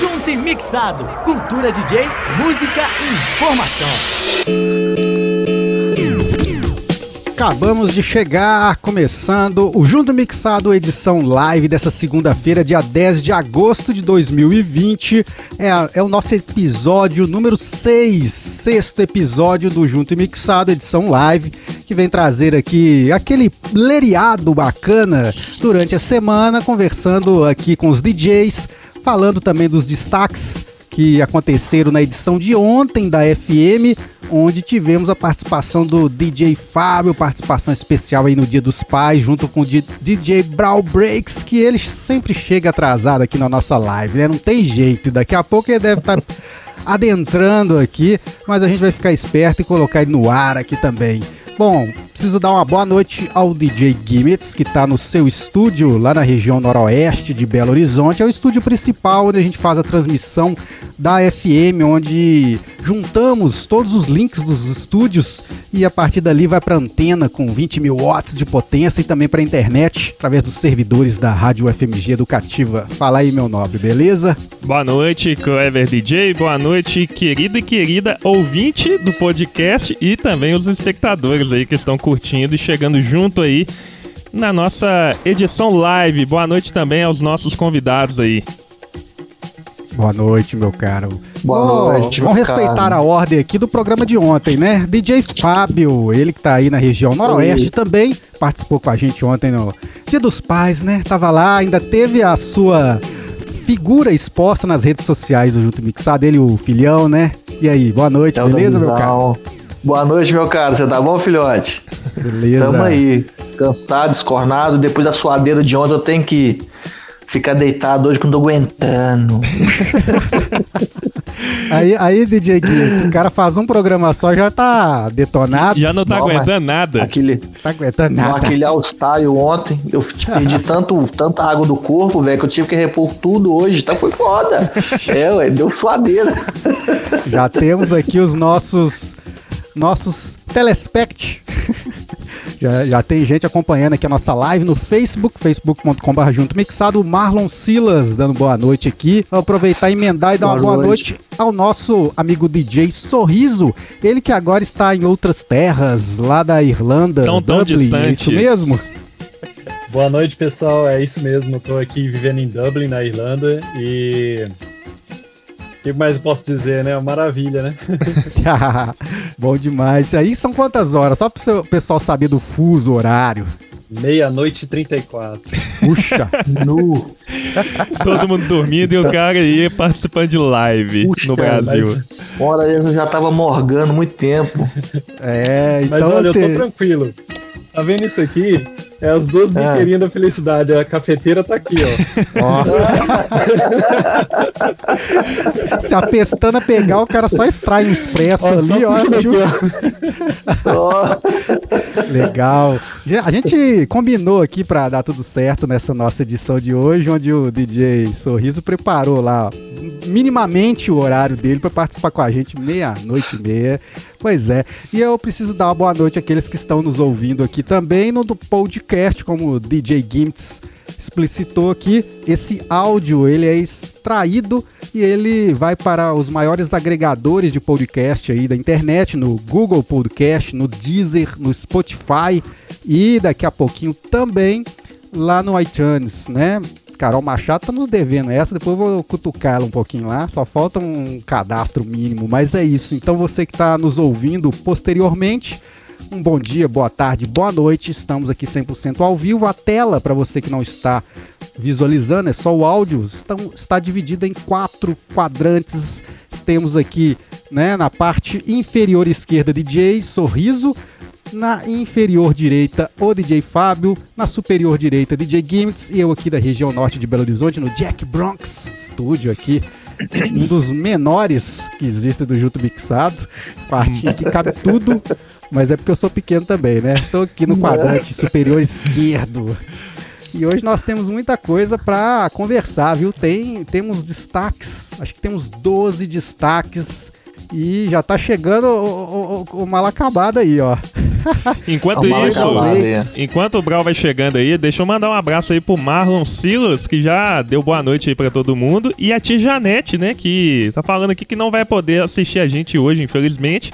Junto e mixado. Cultura DJ, música, informação. Acabamos de chegar, começando o Junto Mixado, edição live dessa segunda-feira, dia 10 de agosto de 2020. É, é o nosso episódio número 6, sexto episódio do Junto Mixado, edição live, que vem trazer aqui aquele leriado bacana durante a semana, conversando aqui com os DJs, falando também dos destaques que aconteceram na edição de ontem da FM, onde tivemos a participação do DJ Fábio, participação especial aí no Dia dos Pais, junto com o DJ Brawl Breaks, que ele sempre chega atrasado aqui na nossa live, né? Não tem jeito, daqui a pouco ele deve estar tá adentrando aqui, mas a gente vai ficar esperto e colocar ele no ar aqui também. Bom, preciso dar uma boa noite ao DJ Gimmets, que está no seu estúdio lá na região noroeste de Belo Horizonte. É o estúdio principal onde a gente faz a transmissão da FM, onde juntamos todos os links dos estúdios e a partir dali vai para antena com 20 mil watts de potência e também para internet através dos servidores da Rádio FMG Educativa. Fala aí, meu nobre, beleza? Boa noite, Clever DJ. Boa noite, querido e querida ouvinte do podcast e também os espectadores aí que estão curtindo e chegando junto aí na nossa edição live. Boa noite também aos nossos convidados aí. Boa noite, meu caro. Boa oh, noite, Vamos respeitar caro. a ordem aqui do programa de ontem, né? DJ Fábio, ele que tá aí na região noroeste Oi. também, participou com a gente ontem no Dia dos Pais, né? Tava lá, ainda teve a sua figura exposta nas redes sociais do Junto Mixado, ele o filhão, né? E aí, boa noite, é beleza, meu caro? Boa noite, meu caro. Você tá bom, filhote? Beleza. Tamo aí, cansado, escornado. Depois da suadeira de ontem, eu tenho que ficar deitado hoje que não tô aguentando. aí, aí, DJ Gui, esse cara faz um programa só, já tá detonado. Já não tá não, aguentando nada. Aquele, tá aguentando nada. Não, aquele all-style ontem, eu perdi tanto, tanta água do corpo, velho, que eu tive que repor tudo hoje. Então foi foda. é, ué, deu suadeira. Já temos aqui os nossos nossos telespect. já, já tem gente acompanhando aqui a nossa live no Facebook, facebook.com.br junto mixado. O Marlon Silas dando boa noite aqui. Vou aproveitar e emendar e dar boa uma boa noite. noite ao nosso amigo DJ Sorriso. Ele que agora está em outras terras, lá da Irlanda. Tão, tão Dublin, distante. É isso mesmo? Boa noite, pessoal. É isso mesmo. Estou aqui vivendo em Dublin, na Irlanda, e que mais posso dizer, né? Maravilha, né? Bom demais. Aí são quantas horas? Só para o pessoal saber do fuso horário. Meia-noite e 34. Puxa! nu! Todo mundo dormindo e o cara ia participando de live Puxa, no Brasil. Mas... Ora, eu já tava morgando muito tempo. É, então. Mas olha, você... eu tô tranquilo. Tá vendo isso aqui? É as duas é. biqueirinhas da felicidade. A cafeteira tá aqui, ó. Se a pestana pegar, o cara só extrai um expresso ó, ali, ó. Legal. A gente combinou aqui pra dar tudo certo nessa nossa edição de hoje, onde o DJ Sorriso preparou lá, ó, minimamente o horário dele para participar com a gente, meia-noite e meia. Pois é. E eu preciso dar uma boa noite àqueles que estão nos ouvindo aqui também no do podcast, como o DJ Gimps explicitou aqui. Esse áudio ele é extraído e ele vai para os maiores agregadores de podcast aí da internet, no Google Podcast, no Deezer, no Spotify e daqui a pouquinho também lá no iTunes, né? Carol Machado tá nos devendo essa, depois eu vou cutucar ela um pouquinho lá, só falta um cadastro mínimo, mas é isso. Então você que está nos ouvindo posteriormente, um bom dia, boa tarde, boa noite. Estamos aqui 100% ao vivo. A tela, para você que não está visualizando, é só o áudio, está, está dividida em quatro quadrantes. Temos aqui né, na parte inferior esquerda DJ Sorriso, na inferior direita, o DJ Fábio. Na superior direita, DJ Gimmits. E eu aqui da região norte de Belo Horizonte, no Jack Bronx Studio aqui. Um dos menores que existe do Junto Mixado. Quartinho que cabe tudo. Mas é porque eu sou pequeno também, né? Estou aqui no quadrante superior esquerdo. E hoje nós temos muita coisa para conversar, viu? Tem, temos destaques, acho que temos 12 destaques e já tá chegando o, o, o mal acabado aí, ó. Enquanto Mal isso, acabado, é. enquanto o Brau vai chegando aí, deixa eu mandar um abraço aí pro Marlon Silas, que já deu boa noite aí pra todo mundo, e a tia Janete, né, que tá falando aqui que não vai poder assistir a gente hoje, infelizmente,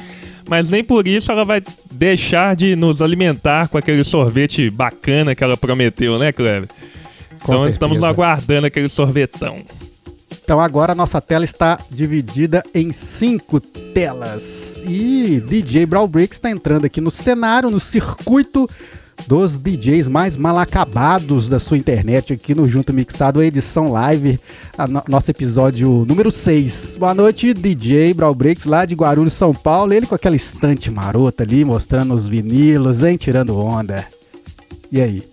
mas nem por isso ela vai deixar de nos alimentar com aquele sorvete bacana que ela prometeu, né, Cleber? Então estamos certeza. aguardando aquele sorvetão. Então agora a nossa tela está dividida em cinco telas. E DJ Brawl Bricks está entrando aqui no cenário, no circuito dos DJs mais mal acabados da sua internet aqui no Junto Mixado, a edição live, a no- nosso episódio número 6. Boa noite, DJ Brawl Breaks, lá de Guarulhos, São Paulo. Ele com aquela estante marota ali, mostrando os vinilos, hein? Tirando onda. E aí?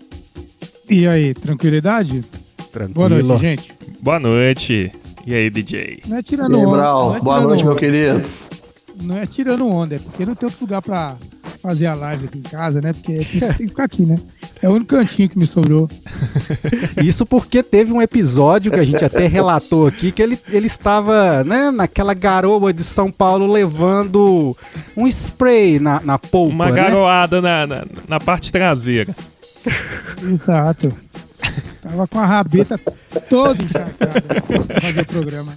E aí, tranquilidade? Tranquilo? Boa noite, gente. Boa noite. E aí, DJ? Não é E tirando aí, onda. Brau? não é Boa tirando noite, meu onda, querido. Não é tirando onda, é porque não tem outro lugar pra fazer a live aqui em casa, né? Porque tem que ficar aqui, né? É o único cantinho que me sobrou. Isso porque teve um episódio que a gente até relatou aqui que ele, ele estava né, naquela garoa de São Paulo levando um spray na, na polpa, Uma né? garoada na, na, na parte traseira. Exato. Tava com a rabeta toda encharcada pra fazer o programa.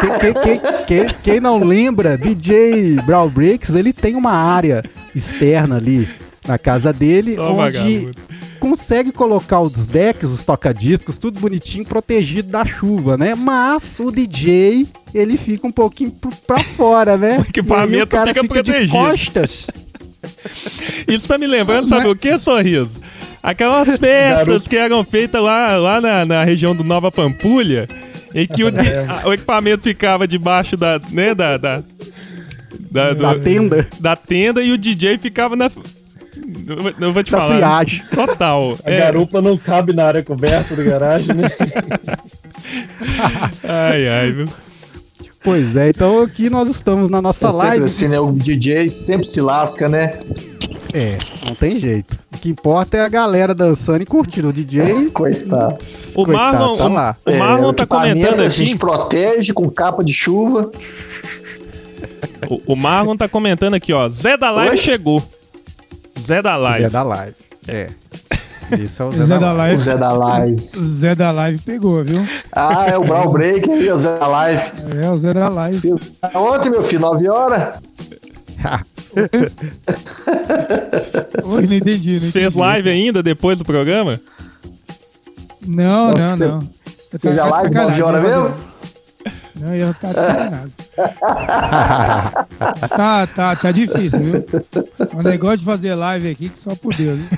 Quem, quem- quem- quem- quem não lembra, DJ Brawl Bricks, ele tem uma área externa ali na casa dele, Só onde consegue colocar os decks, os toca-discos, tudo bonitinho, protegido da chuva, né? Mas o DJ, ele fica um pouquinho pra fora, né? O equipamento E o cara fica fica de protegido. costas. Isso tá me lembrando, sabe o que, Sorriso? Aquelas festas que eram feitas lá, lá na, na região do Nova Pampulha, em que o, di- a- o equipamento ficava debaixo da, né, da, da, da, Da tenda. da tenda e o DJ ficava na... Eu vou te Da falar. friagem. Total. A É, garupa não cabe na área coberta do garagem, né? Ai, ai, viu? Pois é, então aqui nós estamos na nossa É sempre live. assim, né? O DJ sempre se lasca, né? É, não tem jeito. O que importa é a galera dançando e curtindo. O DJ. Coitado. tss, O coitado, Marlon, tá lá. o Marlon o tá comentando A aqui. gente protege com capa de chuva. O, o Marlon tá comentando aqui, ó. Zé da Live Oi? chegou. Zé da Live. Zé da Live. É. Isso é o Zé, Zé da, da Live. O. Zé da Live. Zé da Live pegou, viu? Ah, é o Brawl Break aí, o Zé da Live. É, o Zé da Live. Fiz ontem, meu filho, 9 horas. Oi, não entendi, não entendi. Fez live ainda depois do programa? Não, não, Nossa, não. Eu Fez a live de 9 sacanagem, horas né, mesmo? Não, eu tá de sacanagem. tá, tá, tá difícil, viu? É um negócio de fazer live aqui que só por Deus, viu?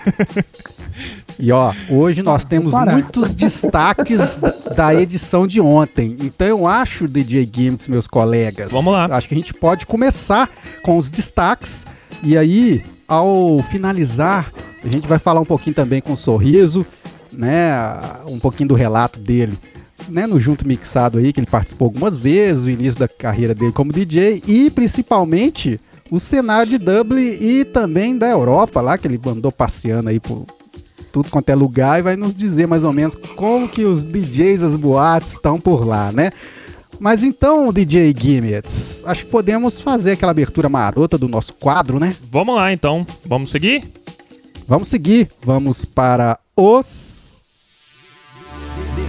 E ó, hoje nós temos muitos destaques da, edição de ontem. Então eu acho, DJ Gimmicks, meus colegas. Vamos lá. Acho que a gente pode começar com os destaques. E aí, ao finalizar, a gente vai falar um pouquinho também com o Sorriso, né? Um pouquinho do relato dele. Né, no Junto Mixado aí, que ele participou algumas vezes, o início da carreira dele como DJ e principalmente o cenário de Dublin e também da Europa lá, que ele andou passeando aí por tudo quanto é lugar e vai nos dizer mais ou menos como que os DJs, as boates estão por lá, né? Mas então, DJ Gimmets, acho que podemos fazer aquela abertura marota do nosso quadro, né? Vamos lá, então. Vamos seguir? Vamos seguir, vamos para os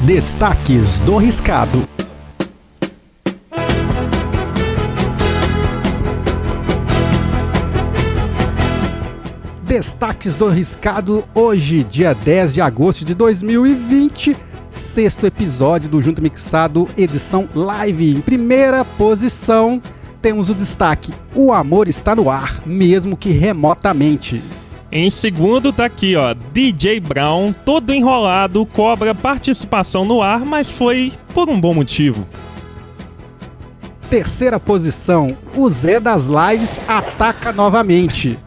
Destaques do Riscado. destaques do Riscado hoje, dia 10 de agosto de 2020, sexto episódio do Junto Mixado, edição live. Em primeira posição, temos o destaque: O amor está no ar, mesmo que remotamente. Em segundo tá aqui, ó. DJ Brown, todo enrolado, cobra participação no ar, mas foi por um bom motivo. Terceira posição, o Zé das Lives ataca novamente.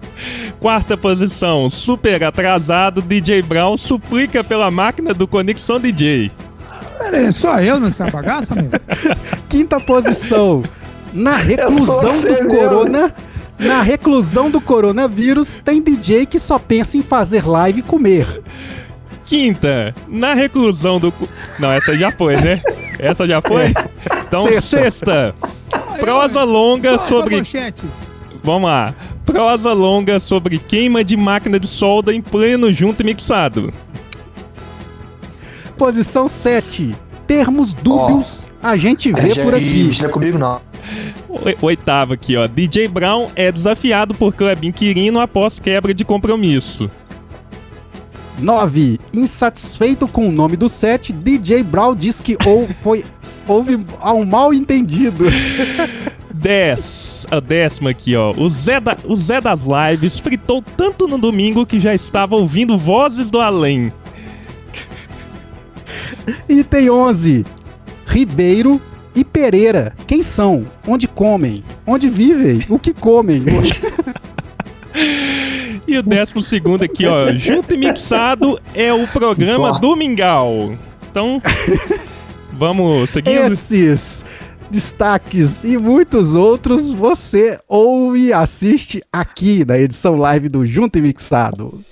Quarta posição, super atrasado, DJ Brown suplica pela máquina do Conexão DJ. Aí, só eu nessa bagaça, meu? Quinta posição, na reclusão do corona. Na reclusão do coronavírus, tem DJ que só pensa em fazer live e comer. Quinta, na reclusão do. Não, essa já foi, né? Essa já foi? Então, Sexta. sexta. Prosa longa Só- sobre. manchete. Vamos lá. Prosa longa sobre queima de máquina de solda em pleno junto e mixado. Posição 7. Termos dúbios a gente vê Já- por aqui. Ixi, não é comigo não. O- Oitavo aqui, ó. DJ Brown é desafiado por Clebin Quirino após quebra de compromisso. 9. Insatisfeito com o nome do set, DJ Brown diz que ou foi, houve um mal entendido. 10. A décima aqui, ó. O Zé, da- o Zé das Lives fritou tanto no domingo que já estava ouvindo vozes do além. Item 11. Ribeiro e Pereira. Quem são? Onde comem? Onde vivem? O que comem? E o décimo segundo aqui, ó. Junto e mixado é o programa Importa. do Mingau. Então, vamos seguindo. Esses destaques e muitos outros você ouve e assiste aqui na edição live do Junto e Mixado.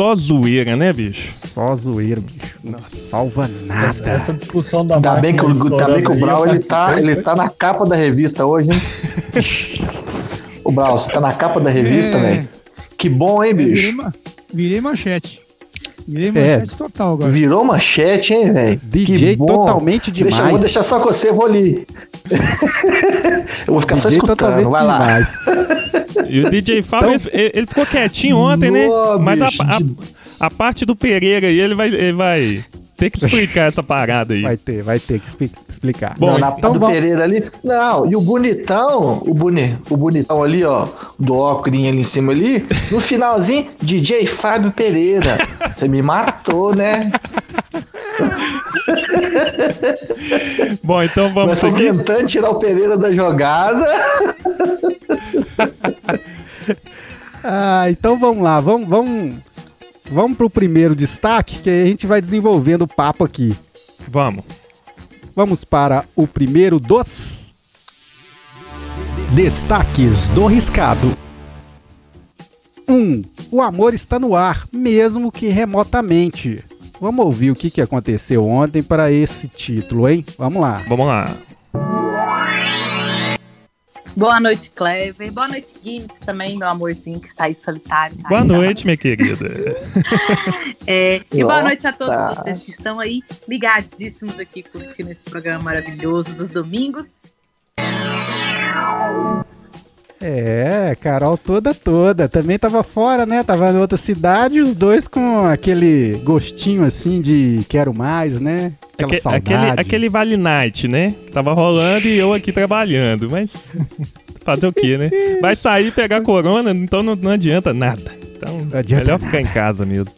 Só zoeira, né, bicho? Só zoeiro, bicho. Não salva nada. Essa discussão da Ainda bem que, o- ainda bem que o Brau ele tá, ele tá na capa da revista hoje, hein? o Brau, você tá na capa da revista, É. velho? Que bom, hein, Virei, bicho? ma- virei manchete. Virei É. manchete total agora. Virou manchete, hein, velho? DJ Que bom. totalmente Deixa, demais. vou deixar só com você, vou ali. eu vou ficar só DJ escutando, totalmente vai lá. demais. E o DJ Fábio, Então- ele, ele ficou quietinho ontem, né? Mas a, bicho, a- a parte do Pereira aí, ele vai, ele vai ter que explicar essa parada aí. Vai ter, vai ter que expli- explicar. Bom, Não, na então do vamos- Pereira ali. Não, e o bonitão, o, boni, o bonitão ali, ó, do óculos ali em cima ali, no finalzinho, DJ Fábio Pereira. Você me matou, né? Bom, então vamos Nós seguir. tentando tirar o Pereira da jogada. Ah, então vamos lá, vamos, vamos, vamos pro primeiro destaque, que aí a gente vai desenvolvendo o papo aqui. Vamos. Vamos para o primeiro dos Destaques do Riscado. 1. Um, o amor está no ar, mesmo que remotamente. Vamos ouvir o que, que aconteceu ontem para esse título, hein? Vamos lá. Vamos lá. Boa noite, Clever. Boa noite, Gimmicks também, meu amorzinho que está aí solitário. tá Boa aí. noite, minha querida. É, e boa noite a todos vocês que estão aí ligadíssimos aqui curtindo esse programa maravilhoso dos domingos. É, Carol toda toda. Também tava fora, né? Tava em outra cidade, os dois com aquele gostinho assim de quero mais, né? Aquela Aque- saudade. aquele, aquele Vale Night, né? Tava rolando e eu aqui trabalhando, mas fazer o quê, né? Vai sair e pegar corona, então não, não adianta nada. Então, adianta melhor ficar em casa mesmo.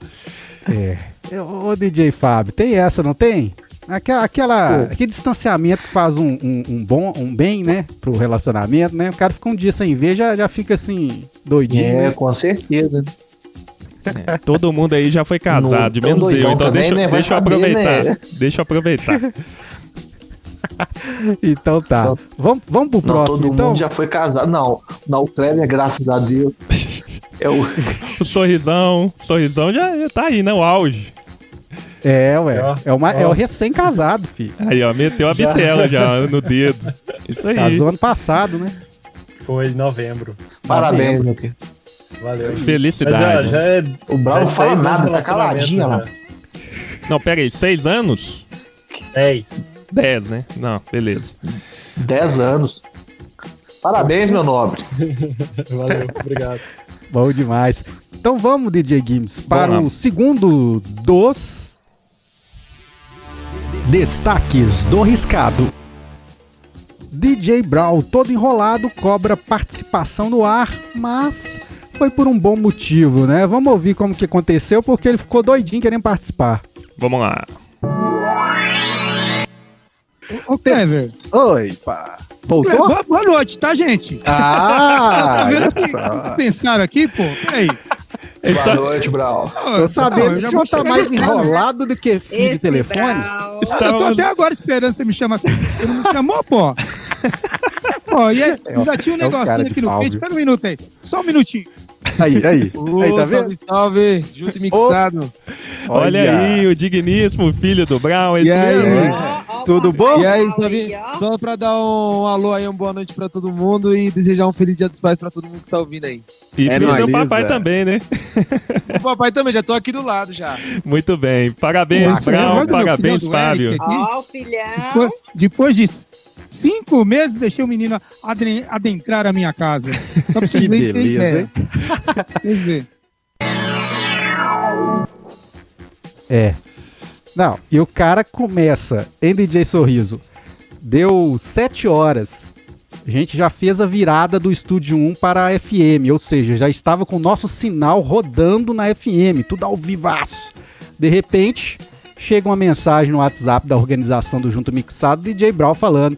É. Ô, DJ Fábio, tem essa, não tem? Aquela, aquela- aquele distanciamento que faz um, um- um bom, um bem, né, pro relacionamento, né? O cara fica um dia sem ver, já, já fica assim, doidinho, É, né? com certeza. Todo mundo aí já foi casado, Não, menos eu. Então também, deixa, né? Vai deixa eu saber, aproveitar. né? Deixa eu aproveitar. Então tá. Não. Vamos, vamos pro Não, próximo, todo então? mundo já foi casado. Não, não, o Kleber, graças a Deus. É o... O sorrisão, sorrisão já, já tá aí, né? O auge. É, ué. Ó, É, uma, é o recém-casado, filho. Aí, ó, meteu a Já. bitela já no dedo. Isso aí. Casou ano passado, né? Foi em novembro. Parabéns, meu querido. Valeu. Felicidade. já é. O Brau não é fala seis anos nada, de tá caladinho lá. Não, pera aí, seis anos? Dez. Dez, né? Não, beleza. 10 anos. Parabéns, meu nobre. Valeu, obrigado. Bom demais. Então vamos, DJ Gims, para o segundo dos. Destaques do Riscado. DJ Brown, todo enrolado, cobra participação no ar, mas foi por um bom motivo, né? Vamos ouvir como que aconteceu, porque ele ficou doidinho querendo participar. Vamos lá. Ô, Clever. Oi, pá. Voltou? Boa, boa noite, tá, gente? Ah, Tá vendo. Pensaram aqui, pô? Peraí. Boa noite, Brau. Tô sabendo que o senhor tá mais carro. enrolado do que fio de Esse telefone. Brau. Eu tô até agora esperando você me chamar assim. Você não me chamou, pô? Pô, e aí, É já tinha um é negocinho aqui no pau, peito. Espera um minuto aí. Só um minutinho. Aí, aí. aí, tá vendo? salve, salve! Junto e mixado. Olha, aí, o digníssimo filho do Brown, é E aí? Tudo bom? E aí, só, pra dar um alô aí, uma boa noite pra todo mundo e desejar um feliz dia dos pais pra todo mundo que tá ouvindo aí. E É pro seu nóis. papai também, né? O papai também, já tô aqui do lado já. Muito bem. Parabéns, Brown. meu Parabéns, Fábio. Ó, o filhão. Depois, de cinco meses, deixei o menino adentrar a minha casa. Só pra vocês Que verem beleza, ideia. hein? Vocês verem. É. Não, e o cara começa em DJ Sorriso. Deu sete horas. A gente já fez a virada do estúdio 1 para a FM, ou seja, já estava com o nosso sinal rodando na FM, tudo ao vivaço. De repente, chega uma mensagem no WhatsApp da organização do Junto Mixado, DJ Brown falando: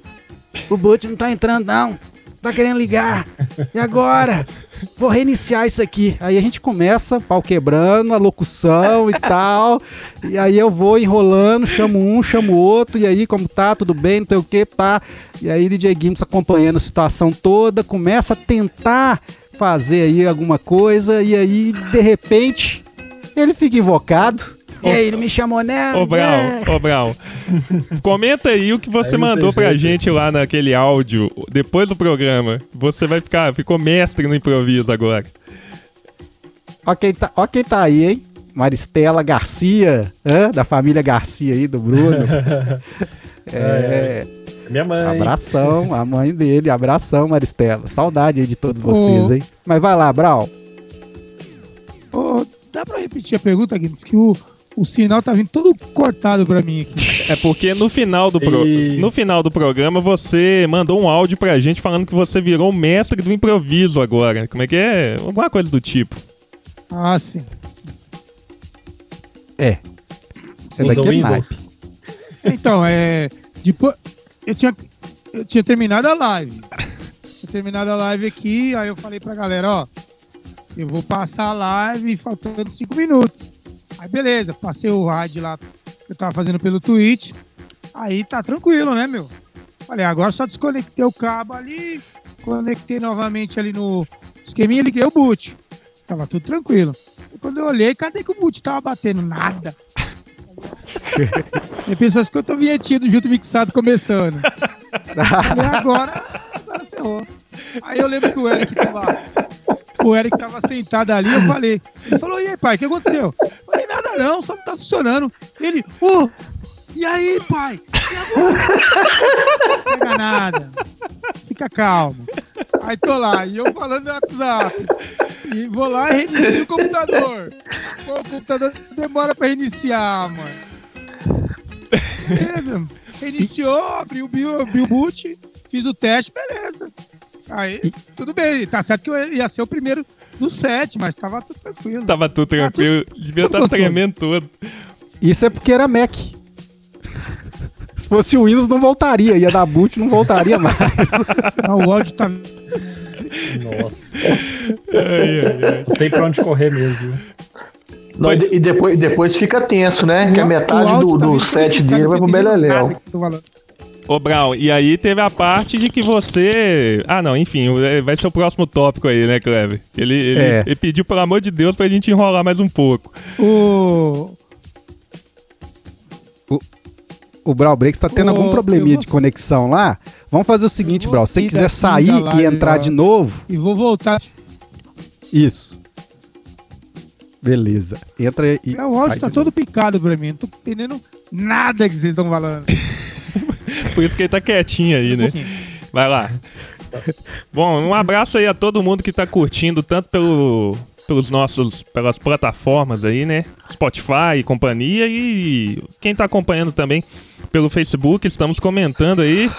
O boot não tá entrando, não. Tá querendo ligar. E agora? Vou reiniciar isso aqui. Aí a gente começa, pau quebrando, a locução e tal. E aí eu vou enrolando, chamo um, chamo outro. E aí, como tá? Tudo bem? Não sei o que, pá. E aí, DJ Gims acompanhando a situação toda, começa a tentar fazer aí alguma coisa. E aí, de repente, ele fica invocado. E aí, não me chamou, não? Ô, Brown, ô, Brown. Comenta aí o que você Aí mandou pra jeito. gente lá naquele áudio, depois do programa. Você vai ficar, ficou mestre no improviso agora. Ó quem tá, ó quem tá aí, hein? Maristela Garcia, hã? da família Garcia aí, do Bruno. É, Minha mãe. abração, a mãe dele, abração, Maristela. Saudade aí de todos vocês, hein? Mas vai lá, Brau. Ô, dá pra repetir a pergunta, Guilherme? Diz que o, o sinal tá vindo todo cortado pra mim aqui. É porque no final do pro- E- no final do programa você mandou um áudio pra gente falando que você virou o mestre do improviso agora. Como é que é? Alguma coisa do tipo. Ah, sim. É. Isso Usa daqui é naipe. Então, é. Depois. Eu tinha, eu tinha terminado a live. Tinha terminado a live aqui, aí eu falei pra galera, ó. Eu vou passar a live faltando cinco minutos. Aí beleza, passei o rádio lá que eu tava fazendo pelo Twitch. Aí tá tranquilo, né, meu? Falei, agora só desconectei o cabo ali, conectei novamente ali no esqueminha e liguei o boot. Tava tudo tranquilo. E quando eu olhei, cadê que o boot tava batendo? Nada. Tem pessoas que eu tô vinhetinha do junto mixado começando. Falei, agora, agora ferrou. Aí eu lembro que o Eric tava. O Eric tava sentado ali, eu falei. Ele falou, e aí, pai, o que aconteceu? Eu falei, nada não, só não tá funcionando. Ele, ô, e aí, pai? E? Não pega nada. Fica calmo. Aí tô lá, e eu falando no WhatsApp. E vou lá e reinicio o computador. Pô, o computador demora pra reiniciar, mano. Beleza. Reiniciou, abriu o boot, fiz o teste, beleza. Aí, tudo bem. Tá certo que eu ia ser o primeiro do set, mas tava tudo tranquilo. Tava tudo tranquilo. Devia estar controle. tremendo todo. Isso é porque era Mac. Se fosse o Windows, não voltaria. Ia dar boot, não voltaria mais. Não, o áudio tá. Nossa. Ai, ai, ai. Não tem pra onde correr mesmo, viu? Não, e de- e depois, depois fica tenso, né? Que a metade do, tá do set dele vai pro Beleléu. Ô, Brown, e aí teve a parte de que você. Ah, não, enfim, é, vai ser o próximo tópico aí, né, Cleber? Ele, ele, É. ele pediu, pelo amor de Deus, pra gente enrolar mais um pouco. O. o Brau Breaks tá tendo Ô, algum probleminha de conexão lá. Vamos fazer o seguinte, Brau. Se você quiser sair e entrar de novo, E vou voltar. isso. Beleza. Entra e. É, o sai áudio tá todo picado pra mim. Não tô entendendo nada que vocês estão falando. Por isso que ele tá quietinho aí, né? Vai lá. Bom, um abraço aí a todo mundo que tá curtindo, tanto pelo, pelos nossos, pelas plataformas aí, né? Spotify e companhia, e quem tá acompanhando também pelo Facebook, estamos comentando aí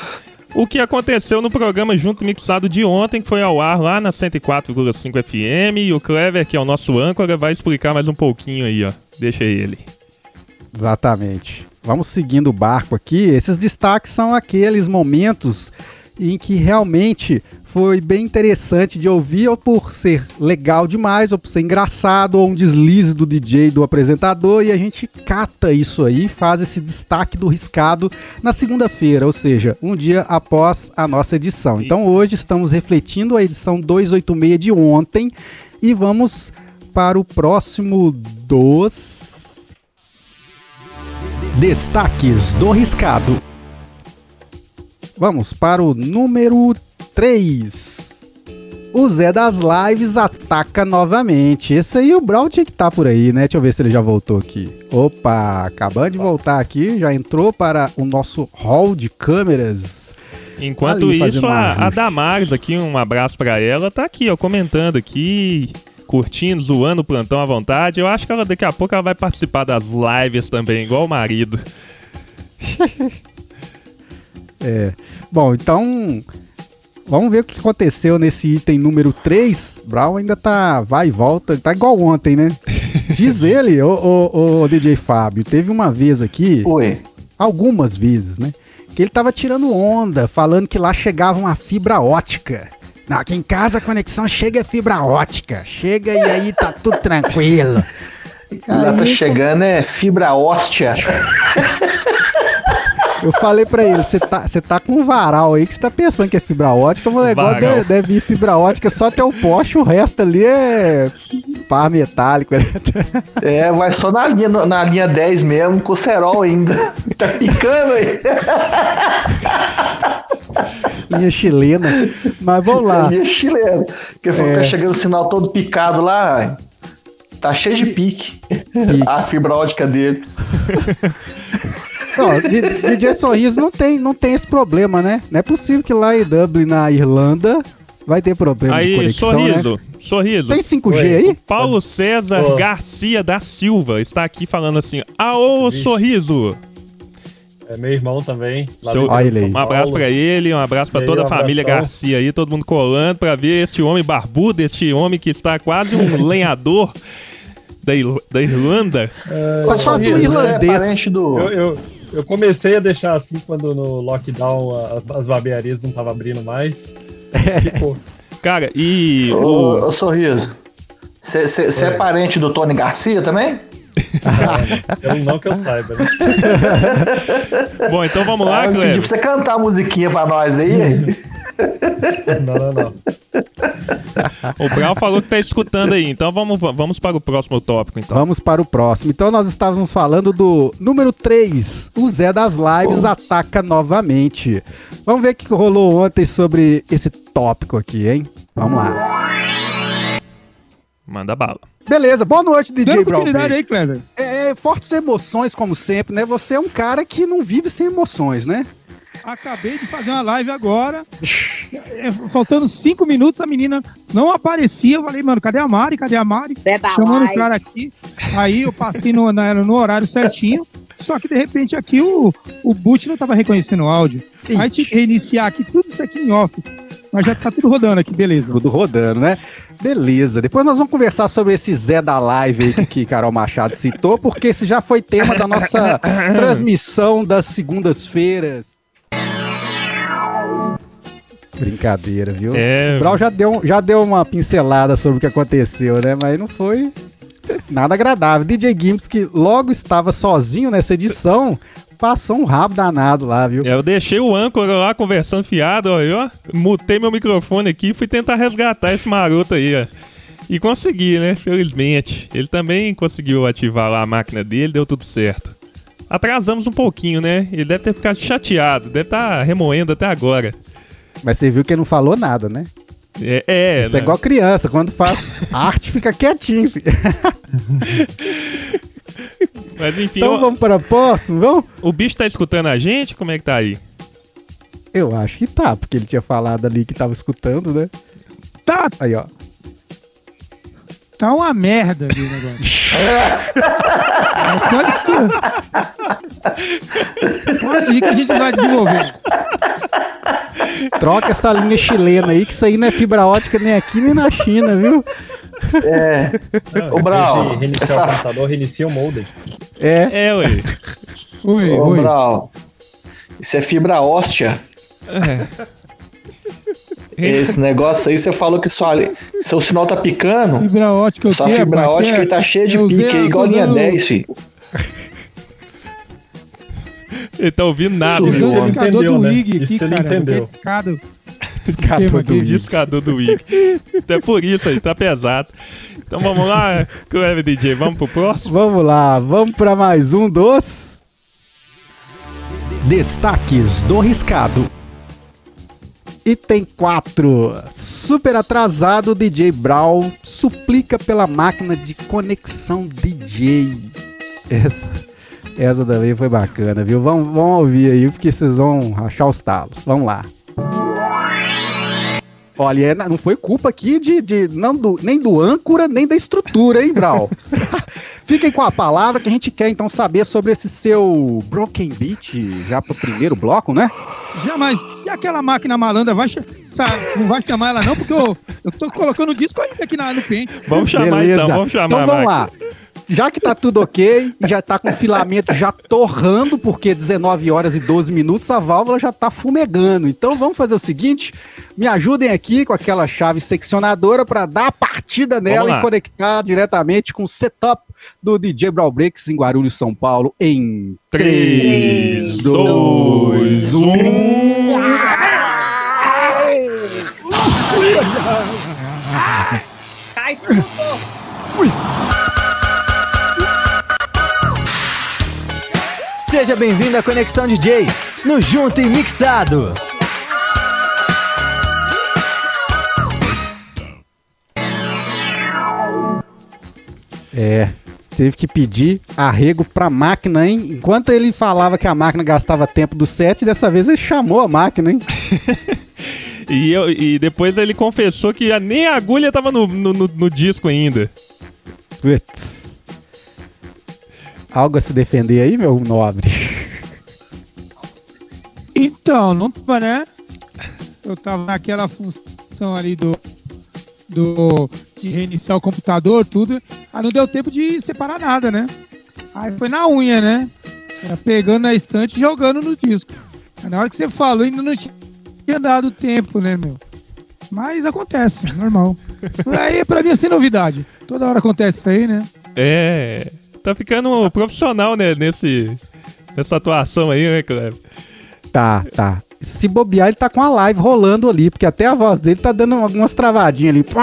o que aconteceu no programa Junto Mixado de ontem, que foi ao ar lá na 104,5 FM, e o Clever, que é o nosso âncora, vai explicar mais um pouquinho aí, ó. Deixa ele. Exatamente. Vamos seguindo o barco aqui. Esses destaques são aqueles momentos em que realmente foi bem interessante de ouvir, ou por ser legal demais, ou por ser engraçado, ou um deslize do DJ, do apresentador, e a gente cata isso aí, faz esse destaque do riscado na segunda-feira, ou seja, um dia após a nossa edição. Então hoje estamos refletindo a edição 286 de ontem e vamos para o próximo dos Destaques do Riscado. Vamos para o número 3. O Zé das Lives ataca novamente. Esse aí o Brawl tinha que estar por aí, né? Deixa eu ver se ele já voltou aqui. Opa, acabando de voltar aqui, já entrou para o nosso hall de câmeras. Enquanto Ali, isso, a, a Damares aqui, um abraço pra ela, tá aqui, ó, comentando aqui, curtindo, zoando o plantão à vontade. Eu acho que ela daqui a pouco ela vai participar das lives também, igual o marido. É. Bom, então. Vamos ver o que aconteceu nesse item número 3. Brown ainda tá. Vai e volta. Tá igual ontem, né? Diz ele, ô, ô, ô, DJ Fábio, teve uma vez aqui. Oi. algumas vezes, né? Que ele tava tirando onda, falando que lá chegava uma fibra ótica. Não, aqui em casa a conexão chega fibra ótica. Chega e aí tá tudo tranquilo. Lá tá chegando é fibra óstea. eu falei pra ele, você tá, você tá com um varal aí que você tá pensando que é fibra ótica, mas o negócio deve, deve ir fibra ótica só até o poste, o resto ali é par metálico. É, vai só na linha, na linha 10 mesmo, com o cerol ainda. Tá picando aí. linha chilena. Mas vamos Isso lá. é linha chilena. Porque falou que tá chegando o sinal todo picado lá. Tá cheio de pique. A fibra ótica dele. Não, DJ Sorriso não tem, não tem esse problema, né? Não é possível que lá em Dublin, na Irlanda, vai ter problema de Aí, conexão, né? sorriso, sorriso. Tem 5G Oi. aí? Paulo César Ô. Garcia da Silva está aqui falando assim: Aô, Vixe. sorriso! É meu irmão também. lá Seu-. Um abraço pra ele, um abraço pra aí, toda a família abração. Garcia aí, todo mundo colando pra ver este homem barbudo, este homem que está quase um lenhador da, da Irlanda. Mas faz um Sorriso, você é irlandês. parente do. Eu, eu, eu comecei a deixar assim quando no lockdown a- as, as barbearias não estavam abrindo mais. Tipo, Cara, e o, Ô, ô, Sorriso. Você é parente do Tony Garcia também? eu não que eu saiba, né? Bom, então vamos lá, Ah, eu pedi Cleber. pra você cantar a musiquinha pra nós aí. Não, não, não. O Brau falou que tá escutando aí, então vamos, vamos para o próximo tópico, então. Vamos para o próximo. Então nós estávamos falando do número 3. O Zé das Lives ataca novamente. Vamos ver o que rolou ontem sobre esse tópico aqui, hein? Vamos lá. Manda bala. Beleza, boa noite, DJ Brown. oportunidade aí, Clever. É, fortes emoções, como sempre, né? Você é um cara que não vive sem emoções, né? Acabei de fazer uma live agora. Faltando cinco minutos, a menina não aparecia. Eu falei, mano, cadê a Mari? Cadê a Mari? Da Chamando o live. cara aqui. Aí eu passei no, no horário certinho. Só que de repente aqui o, o boot não tava reconhecendo o áudio. Aí tinha que reiniciar aqui, tudo isso aqui em off. Mas já tá tudo rodando aqui, beleza. Tudo rodando, né? Beleza. Depois nós vamos conversar sobre esse Zé da Live aí que, que Carol Machado citou, porque esse já foi tema da nossa transmissão das segundas-feiras. Brincadeira, viu? É, O Brau já deu, já deu uma pincelada sobre o que aconteceu, né? Mas não foi nada agradável. DJ Gims, que logo estava sozinho nessa edição, passou um rabo danado lá, viu? eu deixei o âncora lá conversando fiado, ó, eu mutei meu microfone aqui e fui tentar resgatar esse maroto aí, ó. E consegui, né? Felizmente. Ele também conseguiu ativar lá a máquina dele, deu tudo certo. Atrasamos um pouquinho, né? Ele deve ter ficado chateado, deve estar remoendo até agora. Mas você viu que ele não falou nada, né? É, é, Isso é né? igual criança, quando faz arte fica quietinho. Mas enfim, Então o, vamos para o próximo, vamos? o bicho tá escutando a gente? Como é que tá aí? Eu acho que tá, porque ele tinha falado ali que tava escutando, né? Tá, Aí, ó. Tá uma merda ali o negócio. Mas pode ir. Pode ir que a gente vai desenvolver. Troca essa linha chilena aí, que isso aí não é fibra ótica nem aqui nem na China, viu? É. Não, Ô, Brau, reiniciar essa- o computador, reinicia o modem. É. É, ué. Oi, Ô, oi. Brau. Isso é fibra óstea. Esse negócio aí, você falou que sua, seu sinal tá picando. Fibra ótica, o Sua fibra ótica Que aí tá cheia de eu pique aí, igual a linha coisa do- 10, filho. Ele tá ouvindo nada, meu o homem. discador entendeu, do né? Wig aqui, cara. entendeu. porque Discado. Esquema do aqui. Wig. Discador do Wig. Até por isso aí, tá pesado. Então vamos lá, Cleve DJ, vamos pro próximo? Vamos lá, vamos para mais um dos. Destaques do Riscado. Item 4. Super atrasado, DJ Brawl suplica pela máquina de conexão DJ. Essa, essa também foi bacana, viu? Vamos, vamos ouvir aí, porque vocês vão achar os talos. Vamos lá. Olha, é- não foi culpa aqui de, de não do, nem do âncora, nem da estrutura, hein, Brau? Fiquem com a palavra que a gente quer então saber sobre esse seu Broken Beat, já pro primeiro bloco, né? Jamais. E aquela máquina malandra, vai, não vai chamar ela não, porque eu, eu tô colocando o disco ainda aqui na, no pente. Vamos chamar então, vamos chamar. Então vamos lá. Já que tá tudo ok e já tá com o filamento já torrando, porque 19 horas e 12 minutos a válvula já tá fumegando. Então vamos fazer o seguinte: me ajudem aqui com aquela chave seccionadora para dar a partida nela e conectar diretamente com o setup do DJ Brawl Breaks em Guarulhos, São Paulo, em 3, 2, 1. Seja bem-vindo à Conexão DJ, no Junto e Mixado. É, teve que pedir arrego pra máquina, hein? Enquanto ele falava que a máquina gastava tempo do set, dessa vez ele chamou a máquina, hein? E, eu- e depois ele confessou que a- nem a agulha tava no, no, no- no disco ainda. Putz. Algo a se defender aí, meu nobre? Então, não tava, né? Eu tava naquela função ali do. Do de reiniciar o computador, tudo. Aí não deu tempo de separar nada, né? Aí foi na unha, né? Era pegando na estante e jogando no disco. Aí na hora que você falou, ainda não tinha dado tempo, né, meu? Mas acontece, normal. Aí pra mim é sem novidade. Toda hora acontece isso aí, né? É. Tá ficando profissional, né? Nesse, nessa atuação aí, né, Cleber? Tá, tá. Se bobear, ele tá com a live rolando ali, porque até a voz dele tá dando algumas travadinhas ali.